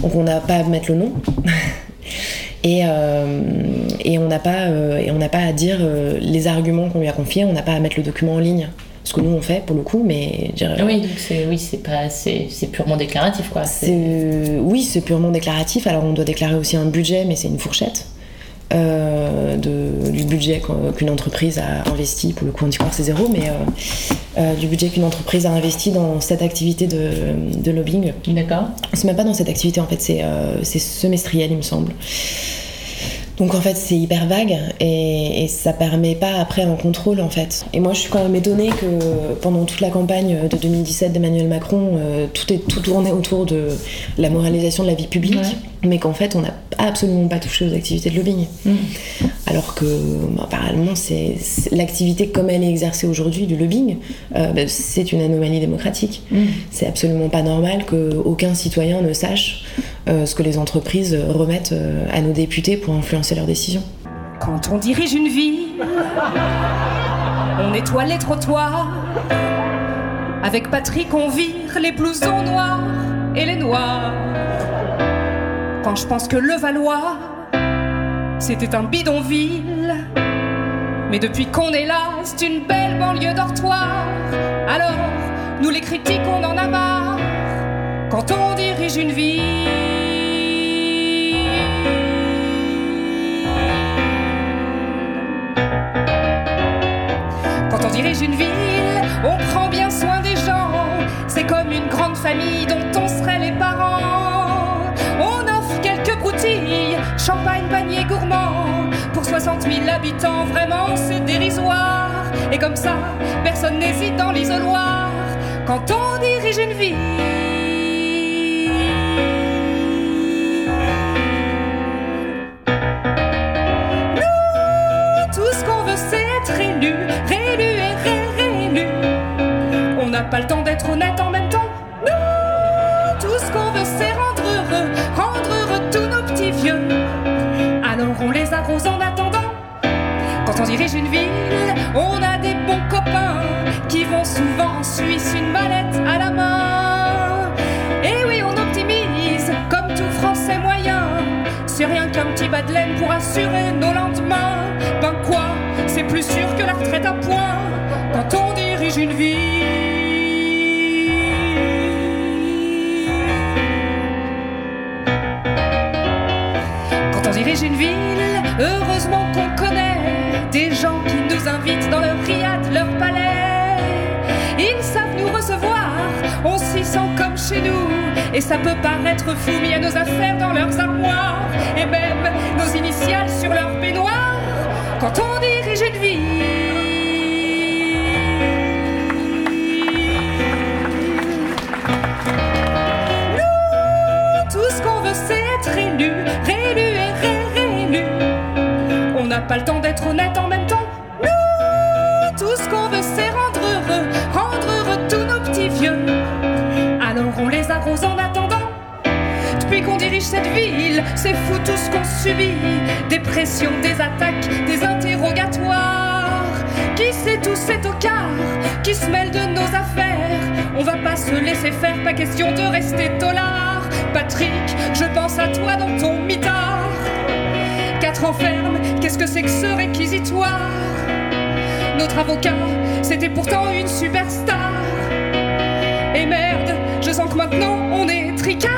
S3: Donc on n'a pas à mettre le nom. Et, euh, et on n'a pas, euh, et on n'a pas à dire euh, les arguments qu'on lui a confiés, on n'a pas à mettre le document en ligne. Ce que nous on fait pour le coup, mais
S13: Ah oui, donc c'est oui, c'est pas c'est purement déclaratif quoi.
S3: oui, c'est purement déclaratif. Alors on doit déclarer aussi un budget, mais c'est une fourchette euh, de, du budget qu'une entreprise a investi. Pour le coup, Anticorps c'est zéro, mais euh, euh, du budget qu'une entreprise a investi dans cette activité de, de lobbying.
S13: D'accord.
S3: C'est même pas dans cette activité en fait, c'est semestriel il me semble. Donc en fait c'est hyper vague et, et ça permet pas après un contrôle en fait. Et moi je suis quand même étonnée que pendant toute la campagne de 2017 d'Emmanuel Macron, euh, tout est tout tournait autour de la moralisation de la vie publique, mais qu'en fait on n'a absolument pas touché aux activités de lobbying. Alors que bah, apparemment c'est l'activité comme elle est exercée aujourd'hui du lobbying, euh, bah, c'est une anomalie démocratique. C'est absolument pas normal qu'aucun citoyen ne sache ce que les entreprises remettent euh, à nos députés pour influencer leurs décisions.
S14: Quand on dirige une ville, on étoile les trottoirs. Avec Patrick, on vire les blousons noirs et les noirs. Quand je pense que le Valois, c'était un bidonville. Mais depuis qu'on est là, c'est une belle banlieue dortoir. Alors, nous les critiques, on en a marre. Quand on dirige une ville. Dirige une ville, on prend bien soin des gens. C'est comme une grande famille dont on serait les parents. On offre quelques broutilles, champagne, panier gourmand. Pour 60 000 habitants, vraiment c'est dérisoire. Et comme ça, personne n'hésite dans l'isoloir. Quand on dirige une ville. pas le temps d'être honnête en même temps. Nous, tout ce qu'on veut, c'est rendre heureux, rendre heureux tous nos petits vieux. Alors on les arrose en attendant. Quand on dirige une ville, on a des bons copains qui vont souvent en Suisse une mallette à la main. Et oui, on optimise comme tout français moyen. C'est rien qu'un petit bas de laine pour assurer nos lendemains. Ben quoi, c'est plus sûr que la retraite à point quand on dirige une ville. Une ville, heureusement qu'on connaît des gens qui nous invitent dans leur riad, leur palais. Ils savent nous recevoir, on s'y sent comme chez nous. Et ça peut paraître fou, mais il nos affaires dans leurs armoires. Et même nos initiales sur leur baignoire. Quand on dirige une vie. Pas le temps d'être honnête en même temps. Nous, tout ce qu'on veut, c'est rendre heureux, rendre heureux tous nos petits vieux. Alors on les arrose en attendant. Depuis qu'on dirige cette ville, c'est fou tout ce qu'on subit. Des pressions, des attaques, des interrogatoires. Qui sait tout c'est au quart, qui se mêle de nos affaires? On va pas se laisser faire, pas question de rester tolard. Patrick, je pense à toi dans ton mitard. Qu'est-ce que c'est que ce réquisitoire? Notre avocat, c'était pourtant une superstar. Et merde, je sens que maintenant on est tricard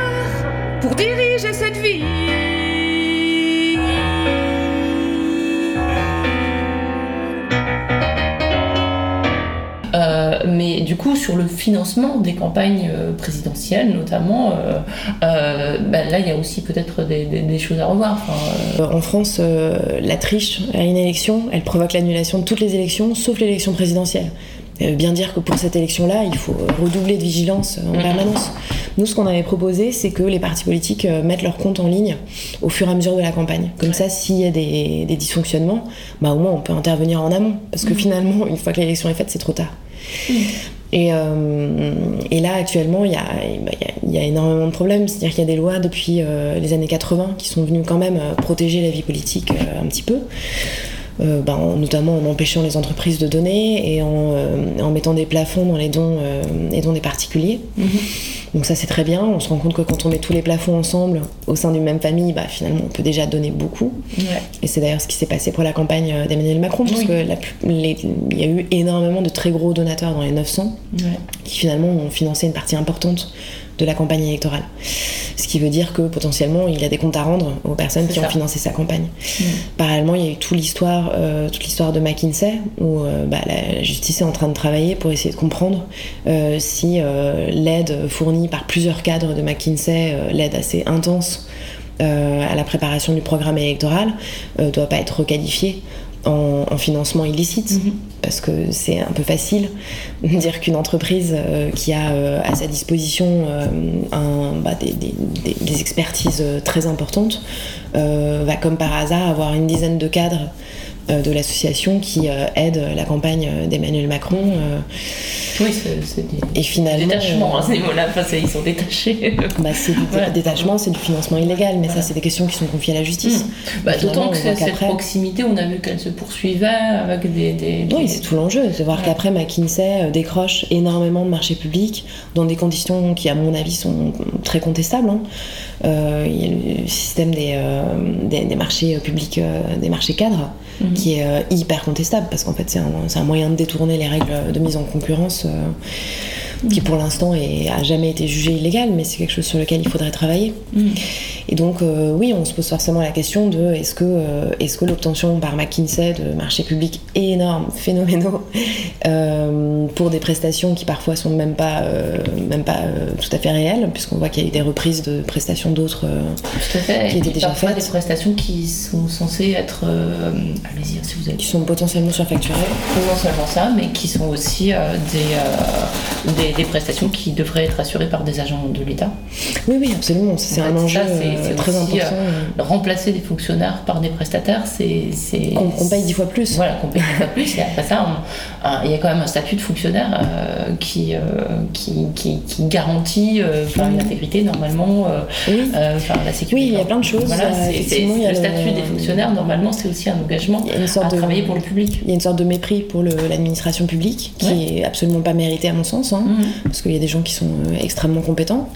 S14: pour diriger cette vie.
S2: Mais du coup, sur le financement des campagnes euh, présidentielles, notamment, euh, euh, bah, là, il y a aussi peut-être des, des- des choses à revoir. Enfin,
S3: En France, la triche à une élection, elle provoque l'annulation de toutes les élections, sauf l'élection présidentielle. Bien dire que pour cette élection-là, il faut redoubler de vigilance en permanence. Nous, ce qu'on avait proposé, c'est que les partis politiques mettent leur compte en ligne au fur et à mesure de la campagne. Comme ça, s'il y a des, des dysfonctionnements, bah, au moins on peut intervenir en amont. Parce que
S2: Mhm.
S3: finalement, une fois que l'élection est faite, c'est trop tard. Et, euh, et là, actuellement, il y a, bah, il y a- énormément de problèmes. C'est-à-dire qu'il y a des lois depuis euh, les années 80 qui sont venues quand même euh, protéger la vie politique un petit peu. En- notamment en empêchant les entreprises de donner et en, mettant des plafonds dans les dons, les dons des particuliers. Donc ça c'est très bien, on se rend compte que quand on met tous les plafonds ensemble au sein d'une même famille, bah, finalement on peut déjà donner beaucoup.
S2: ouais.
S3: Et c'est d'ailleurs ce qui s'est passé pour la campagne euh, d'Emmanuel Macron, parce
S2: Oui.
S3: que la plus- les- il y a eu énormément de très gros donateurs dans les 900
S2: Ouais.
S3: qui finalement ont financé une partie importante de la campagne électorale. Ce qui veut dire que potentiellement il y a des comptes à rendre aux personnes qui
S2: ça.
S3: ont financé sa campagne.
S2: Mm.
S3: Parallèlement, il y a eu toute l'histoire, euh, toute l'histoire de McKinsey où euh, bah, la justice est en train de travailler pour essayer de comprendre euh, si l'aide fournie par plusieurs cadres de McKinsey, euh, l'aide assez intense euh, à la préparation du programme électoral, euh, doit pas être requalifiée en, en financement illicite, parce que c'est un peu facile de dire qu'une entreprise euh, qui a euh, à sa disposition euh, un- bah, des, des- des- des expertises très importantes va comme par hasard avoir une dizaine de cadres de l'association qui euh, aident la campagne d'Emmanuel Macron. euh,
S2: Oui, c'est des
S3: et finalement,
S2: détachements,
S3: euh,
S2: hein, ces mots-là. Enfin, ils sont détachés.
S3: bah, c'est du
S2: Voilà.
S3: détachement, c'est du financement illégal, mais ça, c'est des questions qui sont confiées à la justice.
S2: Bah,
S3: Finalement,
S2: D'autant que cette proximité, on a vu qu'elle se poursuivait avec des. des,
S3: Oui, c'est tout l'enjeu, c'est voir qu'après McKinsey euh, décroche énormément de marchés publics dans des conditions qui, à mon avis, sont très contestables. hein. Euh, il y a le système des, euh, des, des marchés publics, euh, des marchés cadres,
S2: Mhm.
S3: qui est euh, hyper contestable parce qu'en fait, c'est un, c'est un moyen de détourner les règles de mise en concurrence. Qui pour l'instant est- a jamais été jugé illégal, mais c'est quelque chose sur lequel il faudrait travailler.
S2: Mm.
S3: Et donc, euh, oui, on se pose forcément la question de est-ce que, euh, est-ce que l'obtention par McKinsey de marchés publics énormes, phénoménaux, euh, pour des prestations qui parfois sont même pas, euh, même pas tout à fait réelles, puisqu'on voit qu'il y a eu des reprises de prestations d'autres qui
S2: Et
S3: étaient
S2: puis
S3: déjà
S2: parfois
S3: faites,
S2: des prestations qui sont censées être. Allez-y, si vous avez.
S3: qui sont potentiellement surfacturées.
S2: Non seulement ça, mais qui sont aussi des, des, des prestations qui devraient être assurées par des agents de l'État.
S3: Oui, oui, absolument. C'est
S2: En
S3: un enjeu
S2: ça, c'est-
S3: euh, très
S2: aussi,
S3: important.
S2: euh, remplacer des fonctionnaires par des prestataires, c'est. c'est-
S3: Qu'on paye dix fois plus.
S2: Voilà, qu'on paye dix fois plus. Et après ça, il y a quand même un statut de fonctionnaire euh, qui, euh, qui, qui, qui garantit une intégrité normalement, enfin, la sécurité.
S3: Oui, il y a plein de choses.
S2: Voilà,
S3: y a
S2: le
S3: le-
S2: statut des fonctionnaires, normalement, c'est aussi un engagement
S3: une sorte
S2: à
S3: de-
S2: travailler pour le public.
S3: Il y a une sorte de mépris pour l'administration publique qui est absolument pas méritée à mon sens. hein. Parce qu'il y a des gens qui sont extrêmement compétents.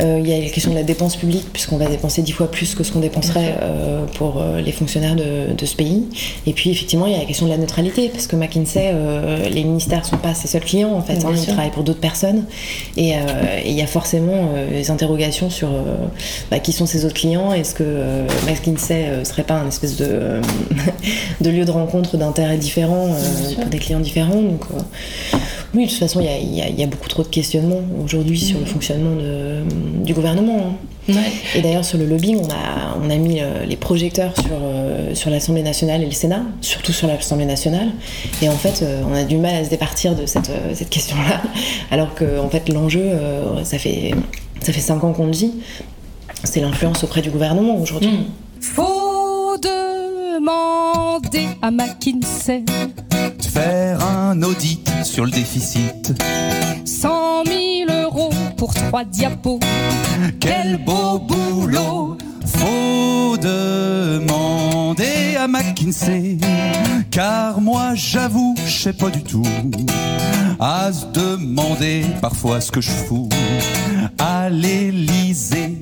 S3: Il y a la question de la dépense publique, puisqu'on va dépenser dix fois plus que ce qu'on dépenserait pour les fonctionnaires de, de, ce pays. Et puis effectivement, il y a la question de la neutralité, parce que McKinsey, les ministères ne sont pas ses seuls clients, en fait, hein, ils travaillent pour d'autres personnes. Et il y a forcément des interrogations sur bah, qui sont ces autres clients, est-ce que McKinsey serait pas un espèce de, de lieu de rencontre d'intérêts différents pour des clients différents? Donc, oui, de toute façon, il y, a, beaucoup trop de questionnements aujourd'hui sur le fonctionnement du gouvernement. Hein. Et d'ailleurs, sur le lobbying, on a, on a mis euh, les projecteurs sur, euh, sur l'Assemblée nationale et le Sénat, surtout sur l'Assemblée nationale. Et en fait, euh, on a du mal à se départir de cette, cette question-là, alors que en fait, l'enjeu, ça fait ça fait cinq ans qu'on le dit, c'est l'influence auprès du gouvernement aujourd'hui.
S15: Mmh. Faut demander à McKinsey
S5: faire un audit sur le déficit.
S15: 100 000 euros pour trois diapos.
S5: Quel beau boulot! Faut demander à McKinsey, car moi j'avoue, je sais pas du tout. À se demander parfois ce que je fous à l'Élysée.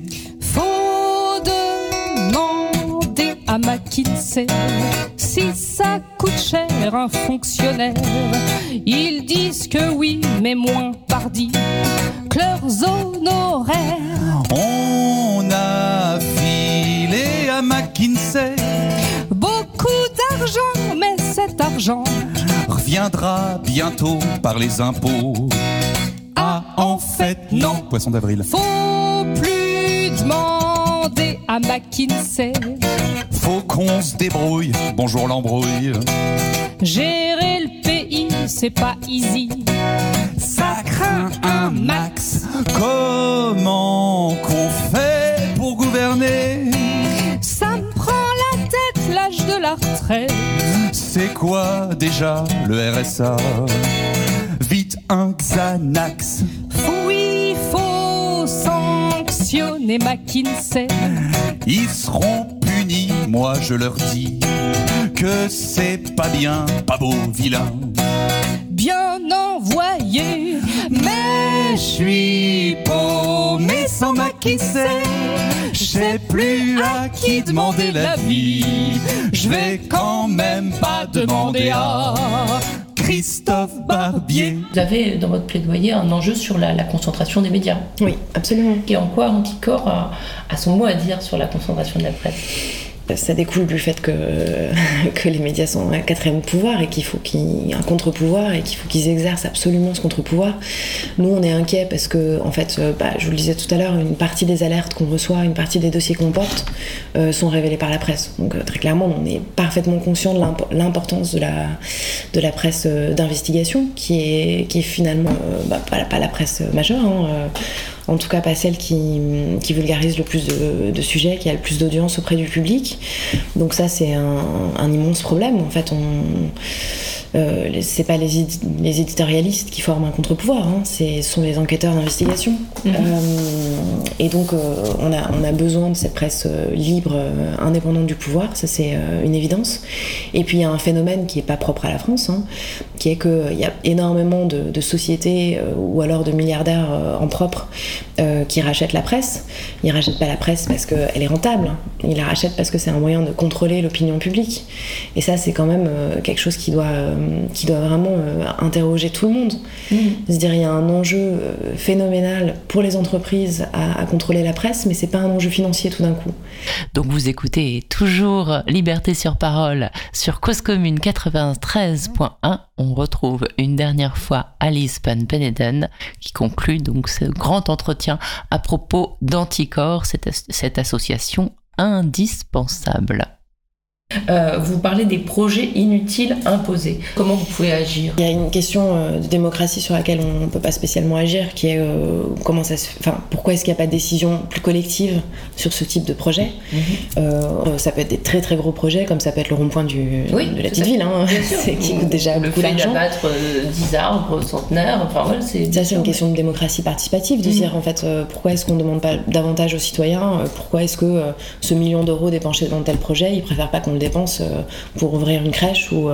S15: À McKinsey si ça coûte cher un fonctionnaire. Ils disent que oui, mais moins pardi que leurs honoraires.
S5: On a filé à McKinsey
S15: beaucoup d'argent, mais cet argent
S5: reviendra bientôt par les impôts. Ah, en fait, non, poisson d'avril.
S15: Faut plus à McKinsey
S5: faut qu'on se débrouille. Bonjour l'embrouille.
S15: Gérer le pays, c'est pas easy.
S5: Ça craint un max. Comment qu'on fait pour gouverner?
S15: Ça me prend la tête, l'âge de la retraite.
S5: C'est quoi déjà le RSA Vite un Xanax.
S15: Oui, faut sanctionner McKinsey.
S5: Ils seront moi je leur dis que c'est pas bien, pas beau, vilain.
S15: Bien envoyé, mais je suis paumé sans qui Je sais plus à qui demander la vie. Je vais quand même pas demander à Christophe Barbier.
S16: Vous avez dans votre plaidoyer un enjeu sur la, concentration des médias.
S3: Oui, absolument.
S16: Et en quoi Anticor a, a son mot à dire sur la concentration de la presse?
S3: Ça découle du fait que, les médias sont un quatrième pouvoir et qu'il faut qu'il y ait un contre-pouvoir et qu'il faut qu'ils exercent absolument ce contre-pouvoir. Nous, on est inquiets parce que, en fait, euh, bah, je vous le disais tout à l'heure, une partie des alertes qu'on reçoit, une partie des dossiers qu'on porte euh, sont révélés par la presse. Donc, euh, très clairement, on est parfaitement conscient de l'importance de la, de la presse d'investigation, qui est, qui est finalement bah, pas, la, presse majeure. Hein, en tout cas pas celle qui, qui vulgarise le plus de, sujets, qui a le plus d'audience auprès du public. Donc ça c'est un, un, immense problème. En fait, on euh, c'est pas les, les, éditorialistes qui forment un contre-pouvoir, hein, ce sont les enquêteurs d'investigation. Mhm. Euh, et donc, euh, on, a, on a besoin de cette presse libre, indépendante du pouvoir, ça c'est une évidence. Et puis, il y a un phénomène qui n'est pas propre à la France, hein, qui est qu'il y a énormément de, de sociétés ou alors de milliardaires en propre qui rachètent la presse. Ils rachètent pas la presse parce qu'elle est rentable, ils la rachètent parce que c'est un moyen de contrôler l'opinion publique. Et ça, c'est quand même quelque chose qui doit qui doit vraiment euh, interroger tout le monde. Mm. Se dire il y a un enjeu euh, phénoménal pour les entreprises à, contrôler la presse, mais c'est pas un enjeu financier tout d'un coup.
S2: Donc vous écoutez toujours Liberté sur parole sur Cause Commune 93.1. On retrouve une dernière fois Alice Pan Beneden qui conclut donc ce grand entretien à propos d'Anticor, cette association indispensable.
S16: Euh, vous parlez des projets inutiles imposés. Comment vous pouvez agir?
S3: Il y a une question euh, de démocratie sur laquelle on ne peut pas spécialement agir, qui est euh, comment ça se, enfin, pourquoi est-ce qu'il n'y a pas de décision plus collective sur ce type de projet? Mhm. Ça peut être des très très gros projets, comme ça peut être le rond-point du, de la petite ville, hein, qui coûte déjà
S16: le
S3: beaucoup d'argent.
S16: d'abattre 10 arbres centenaires, enfin c'est.
S3: Ça c'est une question de démocratie participative, de mhm. dire en fait pourquoi est-ce qu'on ne demande pas davantage aux citoyens, pourquoi est-ce que ce million d'euros dépensé dans tel projet, ils préfèrent pas qu'on le dépense pour ouvrir une crèche ou,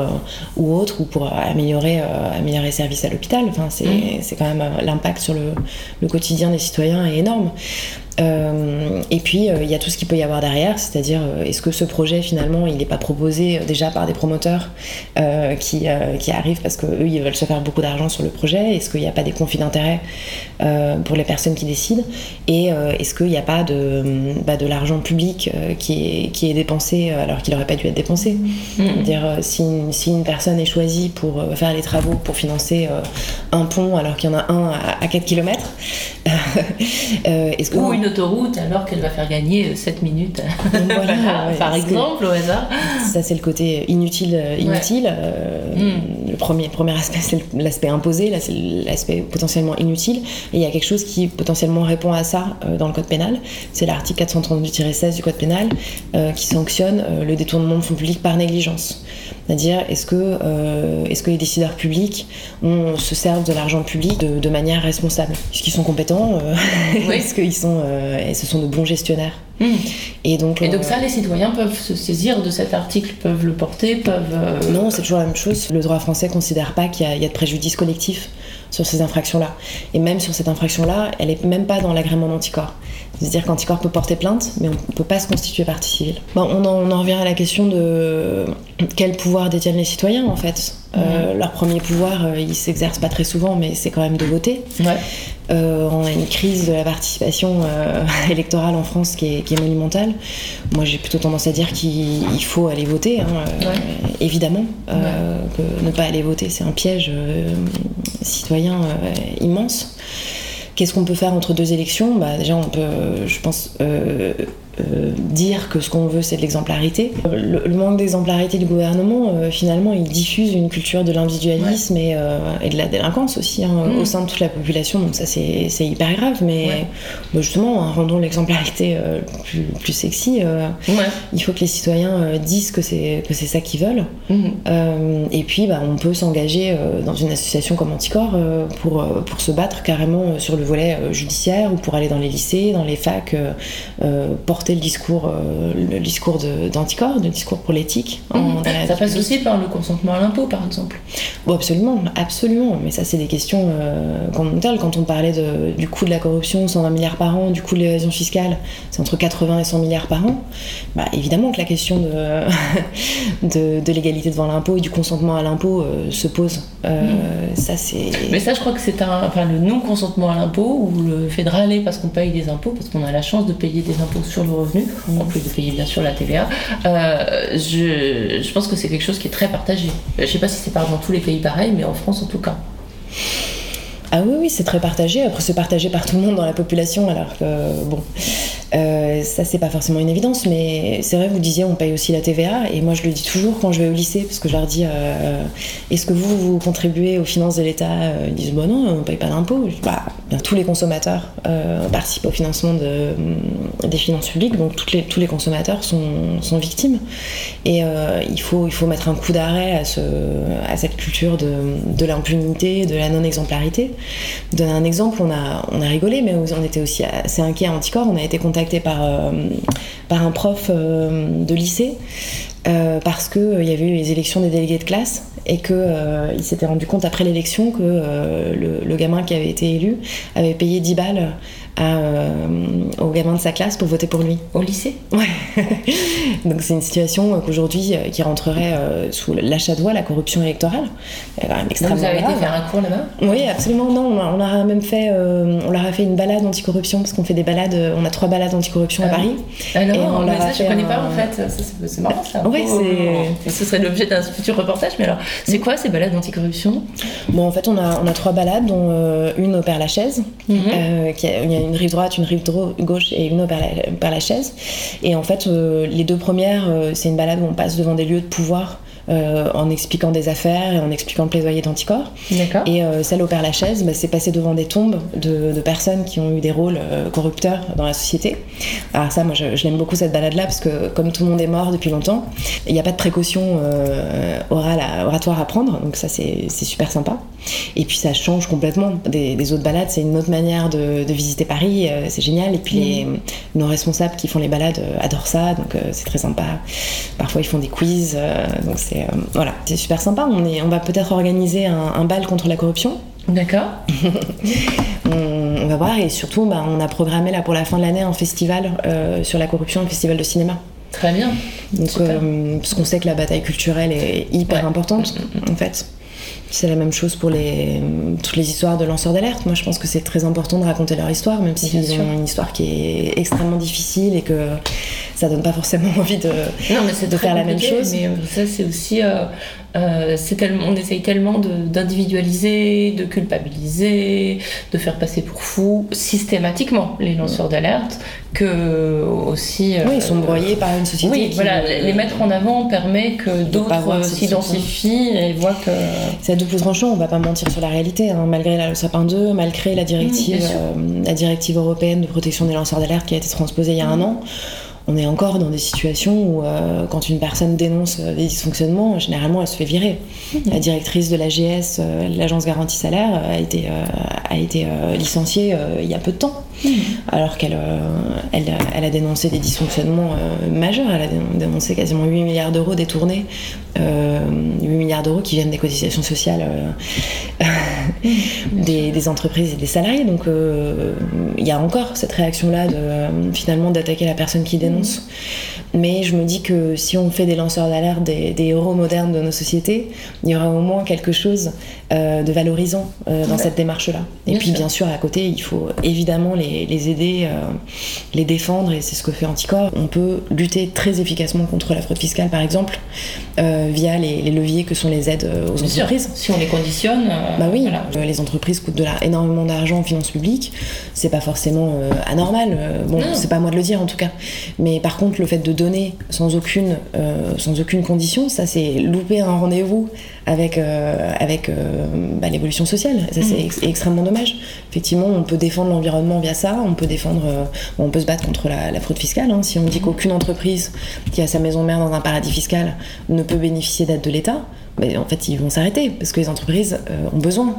S3: ou autre, ou pour améliorer, améliorer les services à l'hôpital. Enfin, c'est mm. quand même l'impact sur le, le, quotidien des citoyens est énorme. Euh, et puis euh, il y a tout ce qu'il peut y avoir derrière, c'est-à-dire euh, est-ce que ce projet finalement il n'est pas proposé déjà par des promoteurs qui, qui, arrivent parce qu'eux ils veulent se faire beaucoup d'argent sur le projet? Est-ce qu'il n'y a pas des conflits d'intérêts pour les personnes qui décident? Et est-ce qu'il n'y a pas de, bah, de l'argent public qui, est, qui est dépensé alors qu'il n'aurait pas dû être dépensé? Mmh. dire si, si, une personne est choisie pour faire les travaux pour financer un pont alors qu'il y en a un à, 4 km,
S13: est-ce que une autoroute alors qu'elle va faire gagner 7 euh, minutes, par exemple, au hasard.
S3: Ça, c'est le côté inutile. Euh, inutile. Euh, hmm. Le premier, premier aspect, c'est l'aspect imposé, là, c'est l'aspect potentiellement inutile. Et il y a quelque chose qui potentiellement répond à ça dans le code pénal. C'est l'article 432-16 du code pénal qui sanctionne le détournement de fonds publics par négligence. C'est-à-dire, est-ce que, est-ce que les décideurs publics on, se servent de l'argent public de, manière responsable? Est-ce qu'ils sont compétents Est-ce qu'ils sont et ce sont de bons gestionnaires.
S13: Hmm. Et, donc, et donc euh, ça, les citoyens peuvent se saisir de cet article, peuvent le porter, peuvent... Euh,
S3: non, c'est toujours la même chose. Le droit français ne considère pas qu'il y, a de préjudice collectif sur ces infractions-là. Et même sur cette infraction-là, elle n'est même pas dans l'agrément d'anticorps. C'est-à-dire qu'Anticorps peut porter plainte, mais on ne peut pas se constituer partie civile. on, en, revient à la question de quel pouvoir détiennent les citoyens, en fait. leur premier pouvoir, il ne s'exerce pas très souvent, mais c'est quand même de voter. Ouais. Euh, on a une crise de la participation euh, électorale en France qui est, monumentale. Moi, j'ai plutôt tendance à dire qu'il faut aller voter, hein, euh, évidemment. Que ne pas aller voter, c'est un piège citoyen immense. Qu'est-ce qu'on peut faire entre deux élections? Bah, Déjà, on peut, je pense, euh, dire que ce qu'on veut c'est de l'exemplarité. Le, manque d'exemplarité du gouvernement, euh, finalement, il diffuse une culture de l'individualisme et, euh, et, de la délinquance aussi hein, mm. au sein de toute la population, donc ça c'est hyper grave, mais bah, justement, hein, rendons l'exemplarité plus, plus, sexy. Il faut que les citoyens disent que c'est ça qu'ils veulent. Mm. et puis, bah, on peut s'engager dans une association comme Anticor pour, pour se battre carrément sur le volet judiciaire ou pour aller dans les lycées, dans les facs, porter le discours, euh, le discours d'anticorps, le discours pour l'éthique.
S13: Mhm. Ça passe aussi par le consentement à l'impôt, par exemple.
S3: Bon, absolument, absolument. Mais ça, c'est des questions euh, Quand on parlait de, du coût de la corruption, 120 milliards par an, du coût de l'évasion fiscale, c'est entre 80 et 100 milliards par an. Bah, évidemment que la question de, de, l'égalité devant l'impôt et du consentement à l'impôt euh, se pose. Euh, mhm. Ça, c'est.
S13: Mais ça, je crois que c'est un, enfin, le non-consentement à l'impôt ou le fait de râler parce qu'on paye des impôts, parce qu'on a la chance de payer des impôts sur le revenus, en plus de payer bien sûr la TVA. Euh, je, je, pense que c'est quelque chose qui est très partagé. Je ne sais pas si c'est dans tous les pays pareil, mais en France en tout cas.
S3: Ah oui, oui, c'est très partagé. Après, c'est partagé par tout le monde dans la population, alors que, bon, euh, ça, c'est pas forcément une évidence, mais c'est vrai, vous disiez, on paye aussi la TVA, et moi, je le dis toujours quand je vais au lycée, parce que je leur dis, euh, est-ce que vous, vous contribuez aux finances de l'État? Ils disent, bah non, on paye pas d'impôts. Bah, tous les consommateurs euh, participent au financement de, des finances publiques, donc tous les consommateurs sont, victimes. Et il, faut, mettre un coup d'arrêt à, ce, à cette culture de, l'impunité, de la non-exemplarité. Donner un exemple, on a, rigolé, mais on était aussi assez inquiet à Anticorps, on a été euh, par un prof euh, de lycée euh, parce qu'il y avait eu les élections des délégués de classe et qu'il s'était rendu compte après l'élection que le, le, gamin qui avait été élu avait payé 10 balles euh, aux gamins de sa classe pour voter pour lui.
S13: Au lycée
S3: Ouais. Donc c'est une situation qu'aujourd'hui euh, qui rentrerait euh, sous l'achat de voix, la corruption électorale.
S13: extrêmement vous avez été faire un cours là-bas?
S3: Oui, absolument. Non, on a, même fait, on leur a fait une balade anticorruption parce qu'on fait des balades, on a trois balades anticorruption à ah Paris.
S13: Ah non, mais ça je connais pas en fait. C'est marrant ça.
S3: Oui, c'est.
S13: Ce serait l'objet d'un futur reportage. Mais alors, c'est quoi ces balades anticorruption?
S3: Bon, en fait, on a, on a trois balades, dont une au Père Lachaise. Mhm. a, y a une rive droite, une rive gauche et une autre par la, chaise. Et en fait, euh, les deux premières, euh, c'est une balade où on passe devant des lieux de pouvoir en expliquant des affaires et en expliquant le plaidoyer d'anticorps. Et euh, celle au Père Lachaise, bah, c'est passer devant des tombes de, personnes qui ont eu des rôles euh, corrupteurs dans la société. Alors ça, moi, je, l'aime beaucoup cette balade-là parce que comme tout le monde est mort depuis longtemps, il n'y a pas de précaution orale oratoire à prendre, donc ça c'est super sympa. Et puis ça change complètement des, des autres balades. C'est une autre manière de, de visiter Paris. euh, c'est génial. Et puis les, nos responsables qui font les balades euh, adorent ça, donc euh, c'est très sympa. Parfois ils font des quiz, euh, donc c'est euh, voilà, c'est super sympa. On est, on va peut-être organiser un, un bal contre la corruption.
S2: D'accord.
S3: on, on va voir et surtout, bah, on a programmé là pour la fin de l'année un festival euh, sur la corruption, un festival de cinéma.
S2: Très bien.
S3: Donc, euh, parce qu'on sait que la bataille culturelle est hyper importante, en fait. C'est la même chose pour les, toutes les histoires de lanceurs d'alerte. Moi, je pense que c'est très important de raconter leur histoire, même s'ils
S2: sûr.
S3: ont une histoire qui est extrêmement difficile et que ça donne pas forcément envie de,
S2: Non, mais c'est
S3: de
S2: très
S3: faire la même chose.
S2: Mais euh, ça, c'est aussi. euh, euh, tellement, on essaye tellement d'individualiser, de, culpabiliser, de faire passer pour fous systématiquement les lanceurs d'alerte que aussi. euh,
S3: Oui, ils sont broyés par une société
S2: Oui,
S3: qui-
S2: voilà, les mettre en avant permet que d'autres s'identifient et voient que.
S3: C'est à double tranchant, on va pas mentir sur la réalité. hein. Malgré la loi sapin 2, malgré la directive,
S2: Mmh,
S3: euh, la directive européenne de protection des lanceurs d'alerte qui a été transposée il y a un
S2: Mmh.
S3: an, on est encore dans des situations où, euh, quand une personne dénonce euh, des dysfonctionnements, généralement elle se fait virer. La directrice de l'AGS, euh, l'agence garantie salaire, euh, a été, licenciée il y a peu de temps. Alors qu'elle elle, elle a dénoncé des dysfonctionnements majeurs. Elle a dé- dénoncé quasiment 8 milliards d'euros détournés, euh, 8 milliards d'euros qui viennent des cotisations sociales euh, des, entreprises et des salariés. Donc euh, il y a encore cette réaction-là de euh, finalement d'attaquer la personne qui dénonce. Mais je me dis que si on fait des lanceurs d'alerte des, des héros modernes de nos sociétés, il y aura au moins quelque chose euh, de valorisant euh, dans
S2: Ouais.
S3: cette démarche-là. Et
S2: Bien
S3: puis
S2: sûr.
S3: bien sûr à côté, il faut évidemment les, les aider, euh, les défendre, et c'est ce que fait Anticor. On peut lutter très efficacement contre la fraude fiscale, par exemple, via les, les leviers que sont les aides aux
S2: Bien sûr,
S3: entreprises.
S2: si on les conditionne.
S3: Bah oui,
S2: voilà.
S3: les entreprises coûtent de la, énormément d'argent en finances publiques. C'est pas forcément anormal. bon, c'est pas à moi de le dire en tout cas. Mais par contre, le fait de donner sans aucune, euh, sans aucune condition, ça c'est louper un rendez-vous avec, euh, avec euh, bah, l'évolution sociale. Ça c'est ex- extrêmement dommage. Effectivement, on peut défendre l'environnement via ça. On peut défendre, on peut se battre contre la, la fraude fiscale. hein. Si on dit qu'aucune entreprise qui a sa maison mère dans un paradis fiscal ne peut bénéficier d'aide de l'État, mais en fait, ils vont s'arrêter parce que les entreprises euh, ont besoin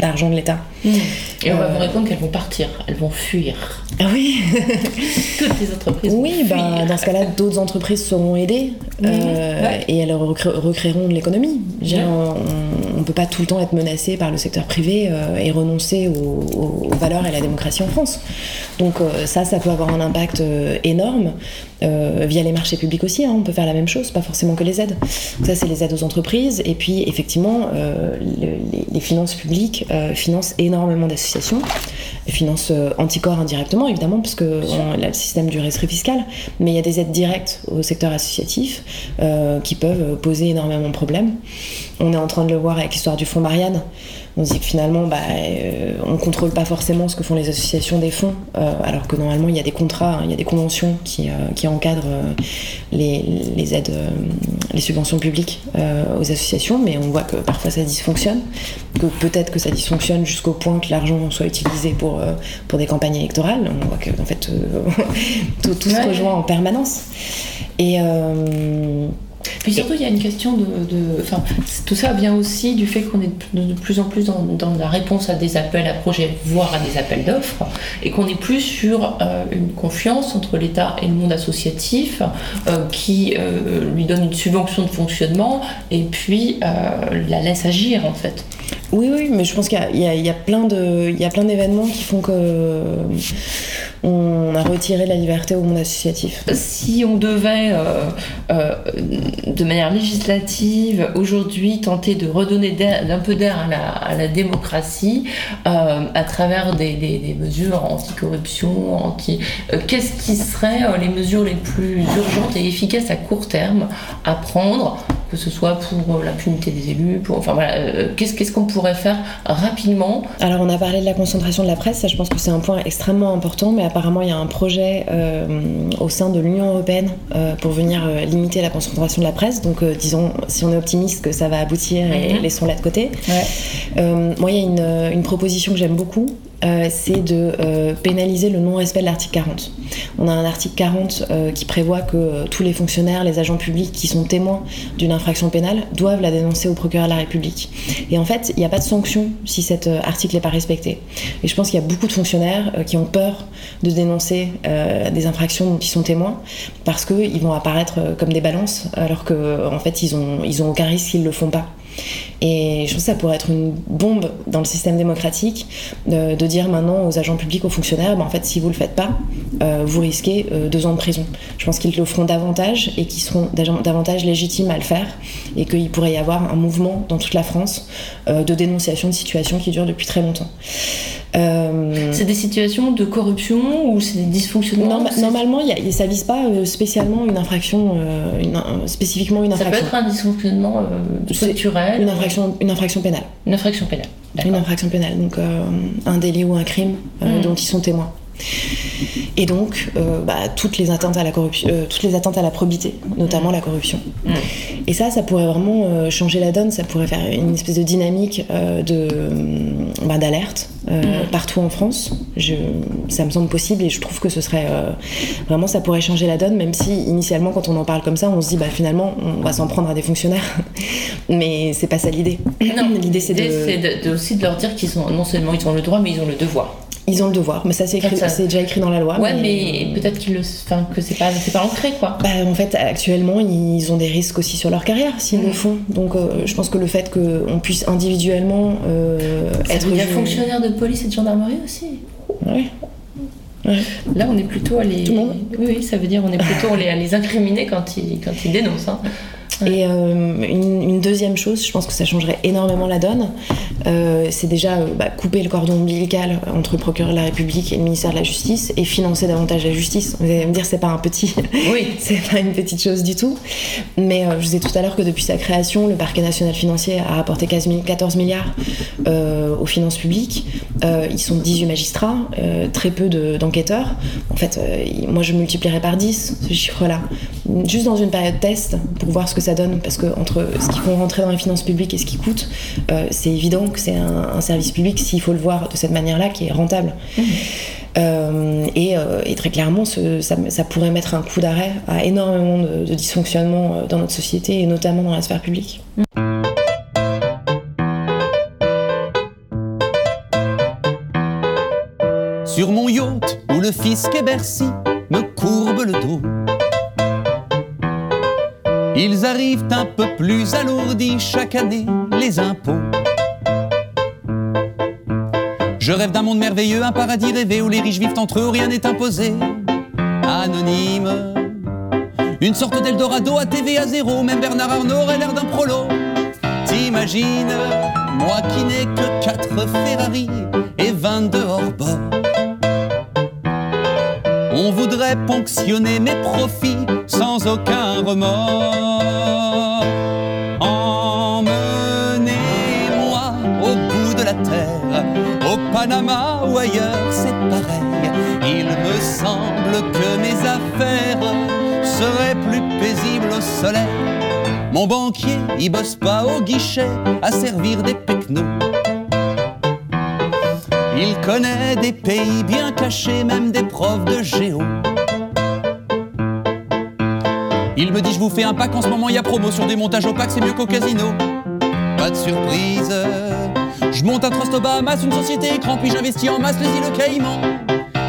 S3: d'argent de l'État.
S2: Et on va
S3: Euh,
S2: vous répondre qu'elles vont partir, elles vont fuir.
S3: Ah oui
S2: Toutes les entreprises.
S3: Oui,
S2: vont
S3: bah,
S2: fuir.
S3: dans ce cas-là, d'autres entreprises seront aidées euh,
S2: ouais.
S3: et elles recré- recréeront de l'économie.
S2: Ouais.
S3: On ne peut pas tout le temps être menacé par le secteur privé euh, et renoncer aux, valeurs et à la démocratie en France. Donc euh, ça, ça peut avoir un impact euh, énorme. Euh, via les marchés publics aussi, hein, on peut faire la même chose, pas forcément que les aides. Ça, c'est les aides aux entreprises. Et puis, effectivement, euh, le- les, les finances publiques euh, financent énormément d'associations, financent euh, Anticor indirectement, évidemment, parce que on a le système du rescrit fiscal, mais il y a des aides directes au secteur associatif qui peuvent poser énormément de problèmes. On est en train de le voir avec l'histoire du fonds Marianne. On se dit que finalement, bah, euh, on contrôle pas forcément ce que font les associations des fonds, euh, alors que normalement il y a des contrats, hein, il y a des conventions qui, euh, qui encadrent euh, les, les aides, les subventions publiques aux associations, mais on voit que parfois ça dysfonctionne, que peut-être que ça dysfonctionne jusqu'au point que l'argent soit utilisé pour, pour des campagnes électorales. On voit que en fait tout, se rejoint en permanence. Et
S2: Puis surtout, il y a une question de. Enfin, tout ça vient aussi du fait qu'on est de, plus en plus dans, la réponse à des appels à projets, voire à des appels d'offres, et qu'on est plus sur euh, une confiance entre l'État et le monde associatif euh, qui euh, lui donne une subvention de fonctionnement et puis la laisse agir en fait.
S3: Oui, oui, mais je pense qu'il y a- plein de- d'événements qui font que euh, on a retiré la liberté au monde associatif.
S2: Si on devait, euh, euh, de manière législative, aujourd'hui tenter de redonner un peu d'air à la, démocratie à travers des, mesures anti-corruption, anti, euh, qu'est-ce qui seraient les mesures les plus urgentes et efficaces à court terme à prendre que ce soit pour euh, l'impunité des élus, pour, enfin voilà, euh, qu'est-ce qu'est-ce qu'on pourrait faire rapidement
S3: Alors on a parlé de la concentration de la presse, ça je pense que c'est un point extrêmement important, mais apparemment il y a un projet euh, au sein de l'Union Européenne euh, pour venir euh, limiter la concentration de la presse, donc euh, disons si on est optimiste que ça va aboutir et
S2: Mhm.
S3: laissons-la de côté. Euh, moi il y a une, une proposition que j'aime beaucoup euh, c'est de euh, pénaliser le non-respect de l'article 40. On a un article 40 euh, qui prévoit que tous les fonctionnaires, les agents publics qui sont témoins d'une infraction pénale doivent la dénoncer au procureur de la République. Et en fait, il n'y a pas de sanction si cet article n'est pas respecté. Et je pense qu'il y a beaucoup de fonctionnaires qui ont peur de dénoncer des infractions dont ils sont témoins parce qu'ils vont apparaître comme des balances alors qu'en en fait, ils ont, ils ont aucun risque s'ils ne le font pas. Et je pense que ça pourrait être une bombe dans le système démocratique de, de dire maintenant aux agents publics, aux fonctionnaires, ben en fait, si vous le faites pas, euh, vous risquez euh, deux ans de prison. Je pense qu'ils le feront davantage et qu'ils seront dav- davantage légitimes à le faire et qu'il pourrait y avoir un mouvement dans toute la France euh, de dénonciation de situations qui durent depuis très longtemps. Euh,
S13: C'est des situations de corruption ou c'est des dysfonctionnements
S3: normalement, y a- ça vise pas euh, spécialement une infraction, euh, une- spécifiquement une
S13: Ça peut
S3: infraction.
S13: être un dysfonctionnement euh,
S3: Une infraction, une infraction pénale.
S13: Une infraction pénale.
S3: Une infraction pénale, donc euh, un délit ou un crime euh,
S13: Mm.
S3: dont ils sont témoins. Et donc, euh, bah, toutes les atteintes à la corruption, euh, toutes les atteintes à la probité, notamment la corruption. Et ça, ça pourrait vraiment euh, changer la donne. Ça pourrait faire une espèce de dynamique de euh, bah, d'alerte
S13: Mm.
S3: partout en France. Je, ça me semble possible et je trouve que ce serait vraiment ça pourrait changer la donne. Même si initialement, quand on en parle comme ça, on se dit bah finalement, on va s'en prendre à des fonctionnaires. Mais c'est pas ça l'idée.
S13: Non,
S3: l'idée c'est
S13: l'idée,
S3: de
S13: c'est de- de- aussi de leur dire qu'ils ont non seulement ils ont le droit, mais ils ont le devoir.
S3: Ils ont le devoir, mais ça c'est déjà écrit dans la loi.
S13: Ouais, mais, peut-être qu'ils le, enfin, que c'est pas, c'est pas ancré quoi.
S3: Bah, en fait, actuellement, ils ont des risques aussi sur leur carrière s'ils
S13: Mm.
S3: le font. Donc, euh, je pense que le fait qu'on puisse individuellement euh,
S13: Ça
S3: être
S13: veut dire fonctionnaire de police et de gendarmerie aussi.
S3: Ouais.
S13: Là, on est plutôt à les. Oui, oui, ça veut dire on est plutôt à les, à les incriminer quand ils, quand ils dénoncent. hein.
S3: Et euh, une, une deuxième chose, je pense que ça changerait énormément la donne, euh, c'est déjà euh, bah, couper le cordon ombilical entre le procureur de la République et le ministère de la Justice et financer davantage la justice. Vous allez me dire, c'est pas un petit,
S13: oui,
S3: c'est pas une petite chose du tout. Mais je vous disais tout à l'heure que depuis sa création, le parquet national financier a apporté 15 mi- 14 milliards aux finances publiques. Ils sont 18 magistrats, très peu de- d'enquêteurs. en fait, moi je multiplierais par 10 ce chiffre-là. Juste dans une période test pour voir ce que ça donne, parce que entre ce qu'ils font rentrer dans les finances publiques et ce qui coûte, euh, c'est évident que c'est un, un service public, s'il faut le voir de cette manière-là, qui est rentable. Euh, et, euh, et très clairement, ce- ça, ça pourrait mettre un coup d'arrêt à énormément de, de dysfonctionnements euh, dans notre société et notamment dans la sphère publique.
S17: Sur mon yacht où le fisc et Bercy me courbe le dos. Ils arrivent un peu plus alourdis chaque année, les impôts. Je rêve d'un monde merveilleux, un paradis rêvé où les riches vivent entre eux, où rien n'est imposé. Anonyme. Une sorte d'Eldorado à TVA zéro, même Bernard Arnault aurait l'air d'un prolo. T'imagines, moi qui n'ai que 4 Ferrari et 22 hors bord. On voudrait ponctionner mes profits sans aucun remords. Ou ailleurs, c'est pareil. Il me semble que mes affaires seraient plus paisibles au soleil. Mon banquier, il bosse pas au guichet à servir des pecnos. Il connaît des pays bien cachés, même des profs de géo. Il me dit je vous fais un pack en ce moment, il y a promo sur des montages opaques, c'est mieux qu'au casino. Pas de surprise. Je monte un trust Bahamas, une société écran, puis j'investis en masse les îles Caïmans.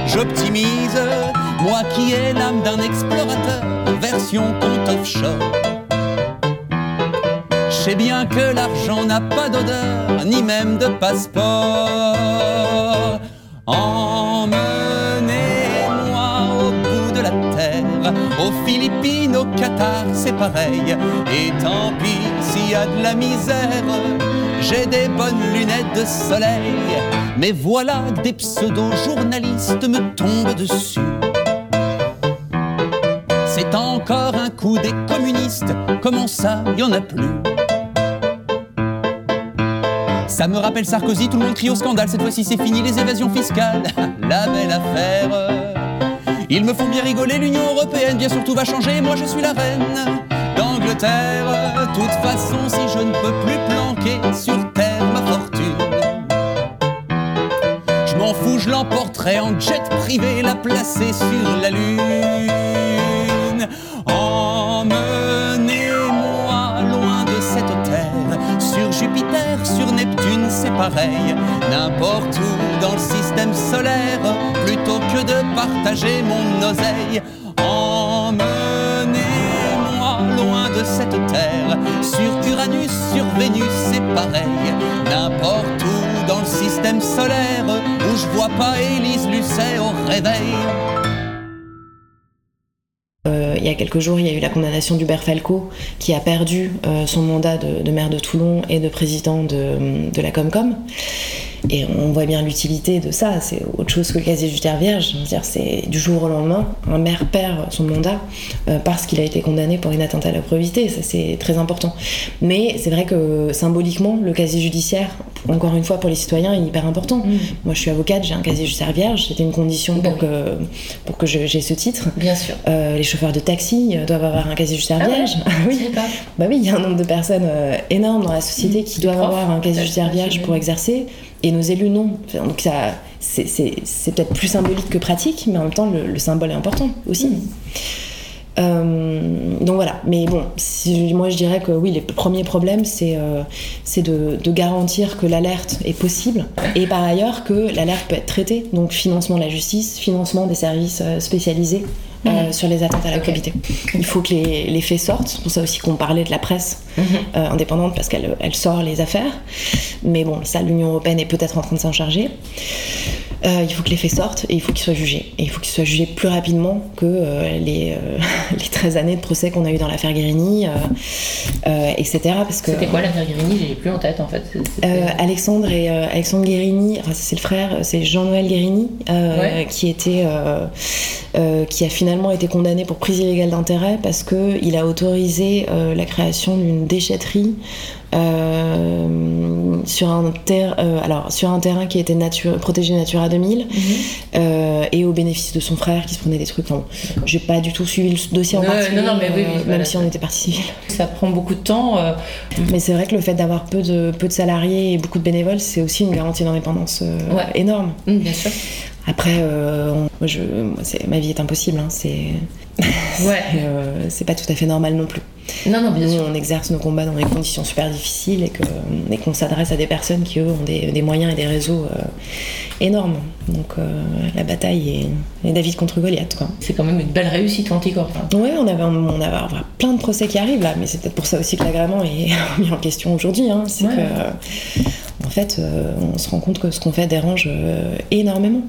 S17: J'optimise, moi qui ai l'âme d'un explorateur, version compte offshore. Je sais bien que l'argent n'a pas d'odeur, ni même de passeport. Emmenez-moi au bout de la terre, aux Philippines, au Qatar, c'est pareil. Et tant pis s'il y a de la misère, j'ai des bonnes lunettes de soleil. Mais voilà que des pseudo-journalistes me tombent dessus. C'est encore un coup des communistes, comment ça, y en a plus? Ça me rappelle Sarkozy, tout le monde crie au scandale. Cette fois-ci, c'est fini les évasions fiscales. La belle affaire. Ils me font bien rigoler, l'Union Européenne, bien sûr tout va changer. Moi, je suis la reine d'Angleterre. Toute façon, si je ne peux plus sur terre ma fortune, je m'en m'en fous, je l'emporterai en jet privé, la placer sur la lune. Emmenez-moi loin de cette terre, sur Jupiter, sur Neptune, c'est pareil, n'importe où dans le système solaire, plutôt que de partager mon oseille. Cette terre, sur Uranus, sur Vénus, c'est pareil, n'importe où dans le système solaire, où je vois pas Élise Lucet au réveil.
S3: Euh, il y a quelques jours, il y a eu la condamnation d'Hubert Falco, qui a perdu euh, son mandat de, maire de Toulon et de président de, de la Comcom. Et on voit bien l'utilité de ça. C'est autre chose que le casier judiciaire vierge. C'est du jour au lendemain, un maire perd son mandat euh, parce qu'il a été condamné pour une atteinte à la probité. Ça, c'est très important. Mais c'est vrai que symboliquement, le casier judiciaire, encore une fois, pour les citoyens, est hyper important. Moi, je suis avocate, j'ai un casier judiciaire vierge. C'était une condition pour que, pour que j'ai ce titre.
S13: Bien sûr.
S3: Euh, les chauffeurs de taxi euh, doivent avoir un casier judiciaire
S13: Ah ouais
S3: vierge. oui. Bah oui, il y a un nombre de personnes euh, énorme dans la société qui doivent avoir un casier judiciaire vierge pour exercer, et nos élus non. Donc ça, c'est- c'est c'est peut-être plus symbolique que pratique, mais en même temps le, le symbole est important aussi. Euh, donc voilà, mais bon, si- moi je dirais que oui, les premiers problèmes, c'est euh, c'est de, de garantir que l'alerte est possible. Et par ailleurs que l'alerte peut être traitée, donc financement de la justice, financement des services euh, euh, sur les atteintes à la probité. Il faut que les, les faits sortent, c'est pour ça aussi qu'on parlait de la presse euh, indépendante parce qu'elle elle sort les affaires, mais bon, ça l'Union Européenne est peut-être en train de s'en charger. Euh, il faut que les faits sortent et il faut qu'ils soient jugés. Et il faut qu'ils soient jugés plus rapidement que euh, les, euh, les 13 années de procès qu'on a eu dans l'affaire Guérini, etc. Parce que,
S13: C'était quoi l'affaire Guérini? J'ai plus en tête en fait.
S3: Alexandre et Alexandre Guérini, enfin, c'est le frère, c'est Jean-Noël Guérini,
S13: Ouais.
S3: qui était, qui a finalement été condamné pour prise illégale d'intérêt parce que il a autorisé la création d'une déchetterie. Euh, sur un ter- euh, alors sur un terrain qui était nature, protégé Natura 2000 euh, et au bénéfice de son frère qui se prenait des trucs. Bon, j'ai pas du tout suivi le dossier en particulier,
S13: non, non, mais oui, oui, voilà.
S3: même si on était partie civile.
S13: Ça prend beaucoup de temps.
S3: Mais c'est vrai que le fait d'avoir peu de, peu de salariés et beaucoup de bénévoles, c'est aussi une garantie d'indépendance
S13: Ouais.
S3: énorme.
S13: Mm, bien sûr.
S3: Après, euh, on- moi, je, moi, ma vie est impossible. hein, c'est
S13: Ouais.
S3: euh, c'est pas tout à fait normal non plus.
S13: Non, non, bien
S3: Nous,
S13: sûr.
S3: on exerce nos combats dans des conditions super difficiles et qu'on s'adresse à des personnes qui, eux, ont des, des moyens et des réseaux euh, énormes. Donc euh, la bataille est, est David contre Goliath. quoi.
S13: C'est quand même une belle réussite anticorps. hein.
S3: Ouais, on avait, on va plein de procès qui arrivent là, mais c'est peut-être pour ça aussi que l'agrément est mis en question aujourd'hui. hein. C'est
S13: Ouais.
S3: que, en fait, euh, on se rend compte que ce qu'on fait dérange euh, énormément.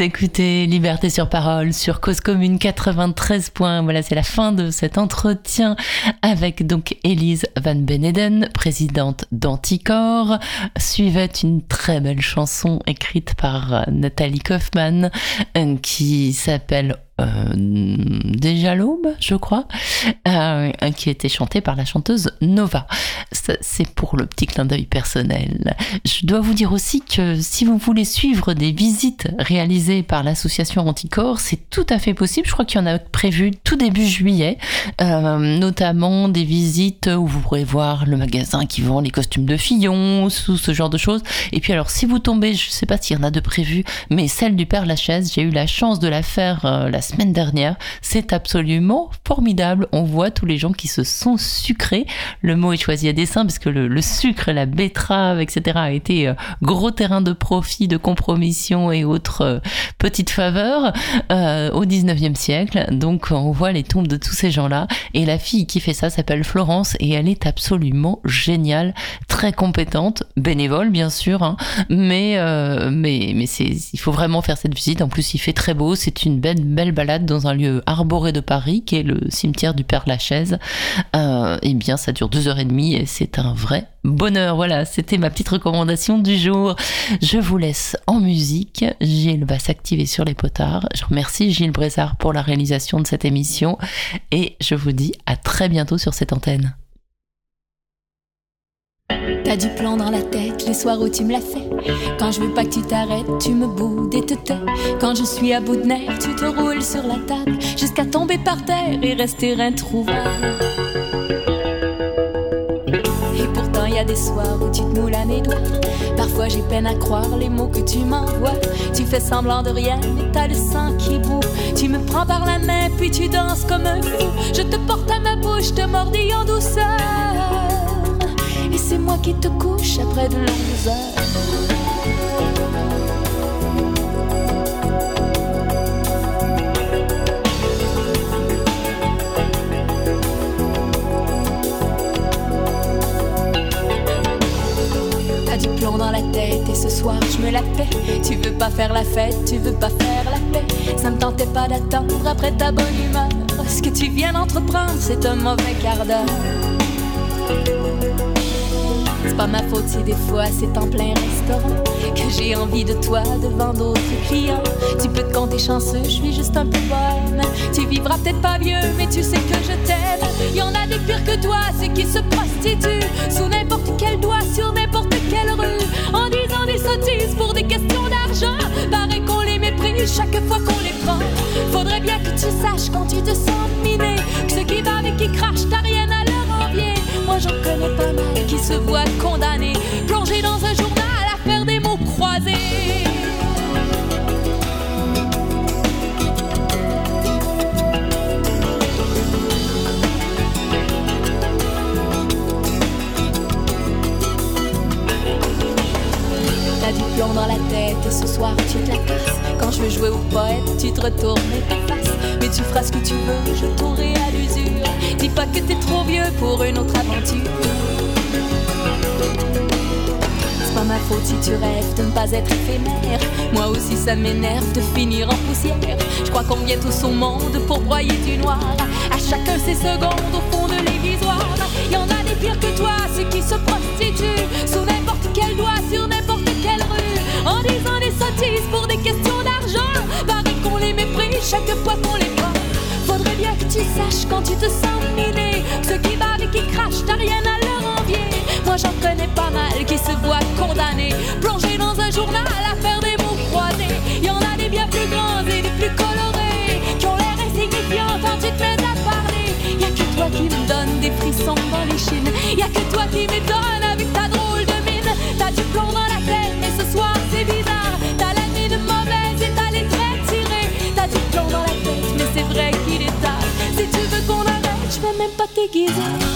S2: Écoutez Liberté sur parole sur Cause Commune 93 points. Voilà, c'est la fin de cet entretien avec donc Elise Van Beneden, présidente d'Anticor. Suivait une très belle chanson écrite par euh, Nathalie Kaufmann euh, qui s'appelle euh, Déjà l'aube, je crois, qui été chantée par la chanteuse Nova. C'est pour le petit clin d'œil personnel. Je dois vous dire aussi que si vous voulez suivre des visites réalisées par l'association Anticorps, c'est tout à fait possible. Je crois qu'il y en a prévu tout début juillet, notamment des visites où vous voir le magasin qui vend les costumes de Fillon, sous ce genre de choses. Et puis alors, si vous tombez, je sais pas s'il y en a de prévues, mais celle du Père Lachaise, j'ai eu la chance de la faire euh, la semaine dernière. C'est absolument formidable. On voit tous les gens qui se sont sucrés. Le mot est choisi à dessein parce que le, sucre, la betterave, etc. a été euh, gros terrain de profit, de compromission et autres euh, petites faveurs au 19e siècle. Donc on voit les tombes de tous ces gens-là. Et la fille qui fait ça s'appelle Florence et elle est absolument géniale, très compétente, bénévole bien sûr, hein, mais euh, mais mais il faut vraiment faire cette visite. En plus il fait très beau, c'est une belle belle balade dans un lieu arboré de Paris qui est le cimetière du Père Lachaise. Euh, et bien ça dure deux heures et demie et c'est un vrai bonheur. Voilà, c'était ma petite recommandation du jour. Je vous laisse en musique. Gilles va s'activer sur les potards. Je remercie Gilles Brézard pour la réalisation de cette émission et je vous dis à très bientôt sur cette antenne.
S7: T'as du plan dans la tête les soirs où tu me l'as fait. Quand je veux pas que tu t'arrêtes, tu me boudes et te tais. Quand je suis à bout de nerfs, tu te roules sur la table jusqu'à tomber par terre et rester introuvable. Et pourtant, y a des soirs où tu te moules à mes doigts. Parfois, j'ai peine à croire les mots que tu m'envoies. Tu fais semblant de rien, mais t'as le sang qui bout. Tu me prends par la main, puis tu danses comme un fou. Je te porte à ma bouche, te mordis en douceur. Et c'est moi qui te couche après de longues heures. T'as du plomb dans la tête et ce soir je me la paie. Tu veux pas faire la fête, tu veux pas faire la paix. Ça me tentait pas d'attendre après ta bonne humeur. Ce que tu viens d'entreprendre, c'est un mauvais quart d'heure? C'est pas ma faute si des fois c'est en plein restaurant que j'ai envie de toi devant d'autres clients. Tu peux te compter chanceux, je suis juste un peu bonne. Tu vivras peut-être pas vieux, mais tu sais que je t'aime. Y en a des pires que toi, ceux qui se prostituent sous n'importe quel doigt, sur n'importe quelle rue, en disant des sottises pour des questions d'argent. Paraît qu'on les méprise chaque fois qu'on les prend. Faudrait bien que tu saches quand tu te sens miné que ceux qui bavent et qui crachent, t'as rien à Moi j'en connais pas mal qui se voient condamnés, plongés dans un journal à faire des mots croisés. T'as du plomb dans la tête et ce soir tu te la casses. Quand je veux jouer au poète, tu te retournes et t'effaces. Mais tu feras ce que tu veux, je t'aurai à l'usure. Dis pas que t'es trop vieux pour une autre aventure. C'est pas
S18: ma faute si tu rêves de ne pas être éphémère. Moi aussi ça m'énerve de finir en poussière. Je crois qu'on vient tout son monde pour broyer du noir. À chacun ses secondes au fond de l'aiguisoire. Y en a des pires que toi, ceux qui se prostituent sous n'importe quel doigt sur n'importe quelle rue. En disant des sottises pour des questions d'argent. Pareil qu'on les méprise chaque fois qu'on les bien que tu saches quand tu te sens miné. Ceux qui bavent et qui crachent, t'as rien à leur envier. Moi j'en connais pas mal qui se voient condamnés, plongés dans un journal à faire des mots croisés. Y en a des bien plus grands et des plus colorés, qui ont l'air insignifiants quand tu te mets à parler. Y a que toi qui me donne des frissons dans les chines. Y a que toi qui m'étonne pas t'aiguiser.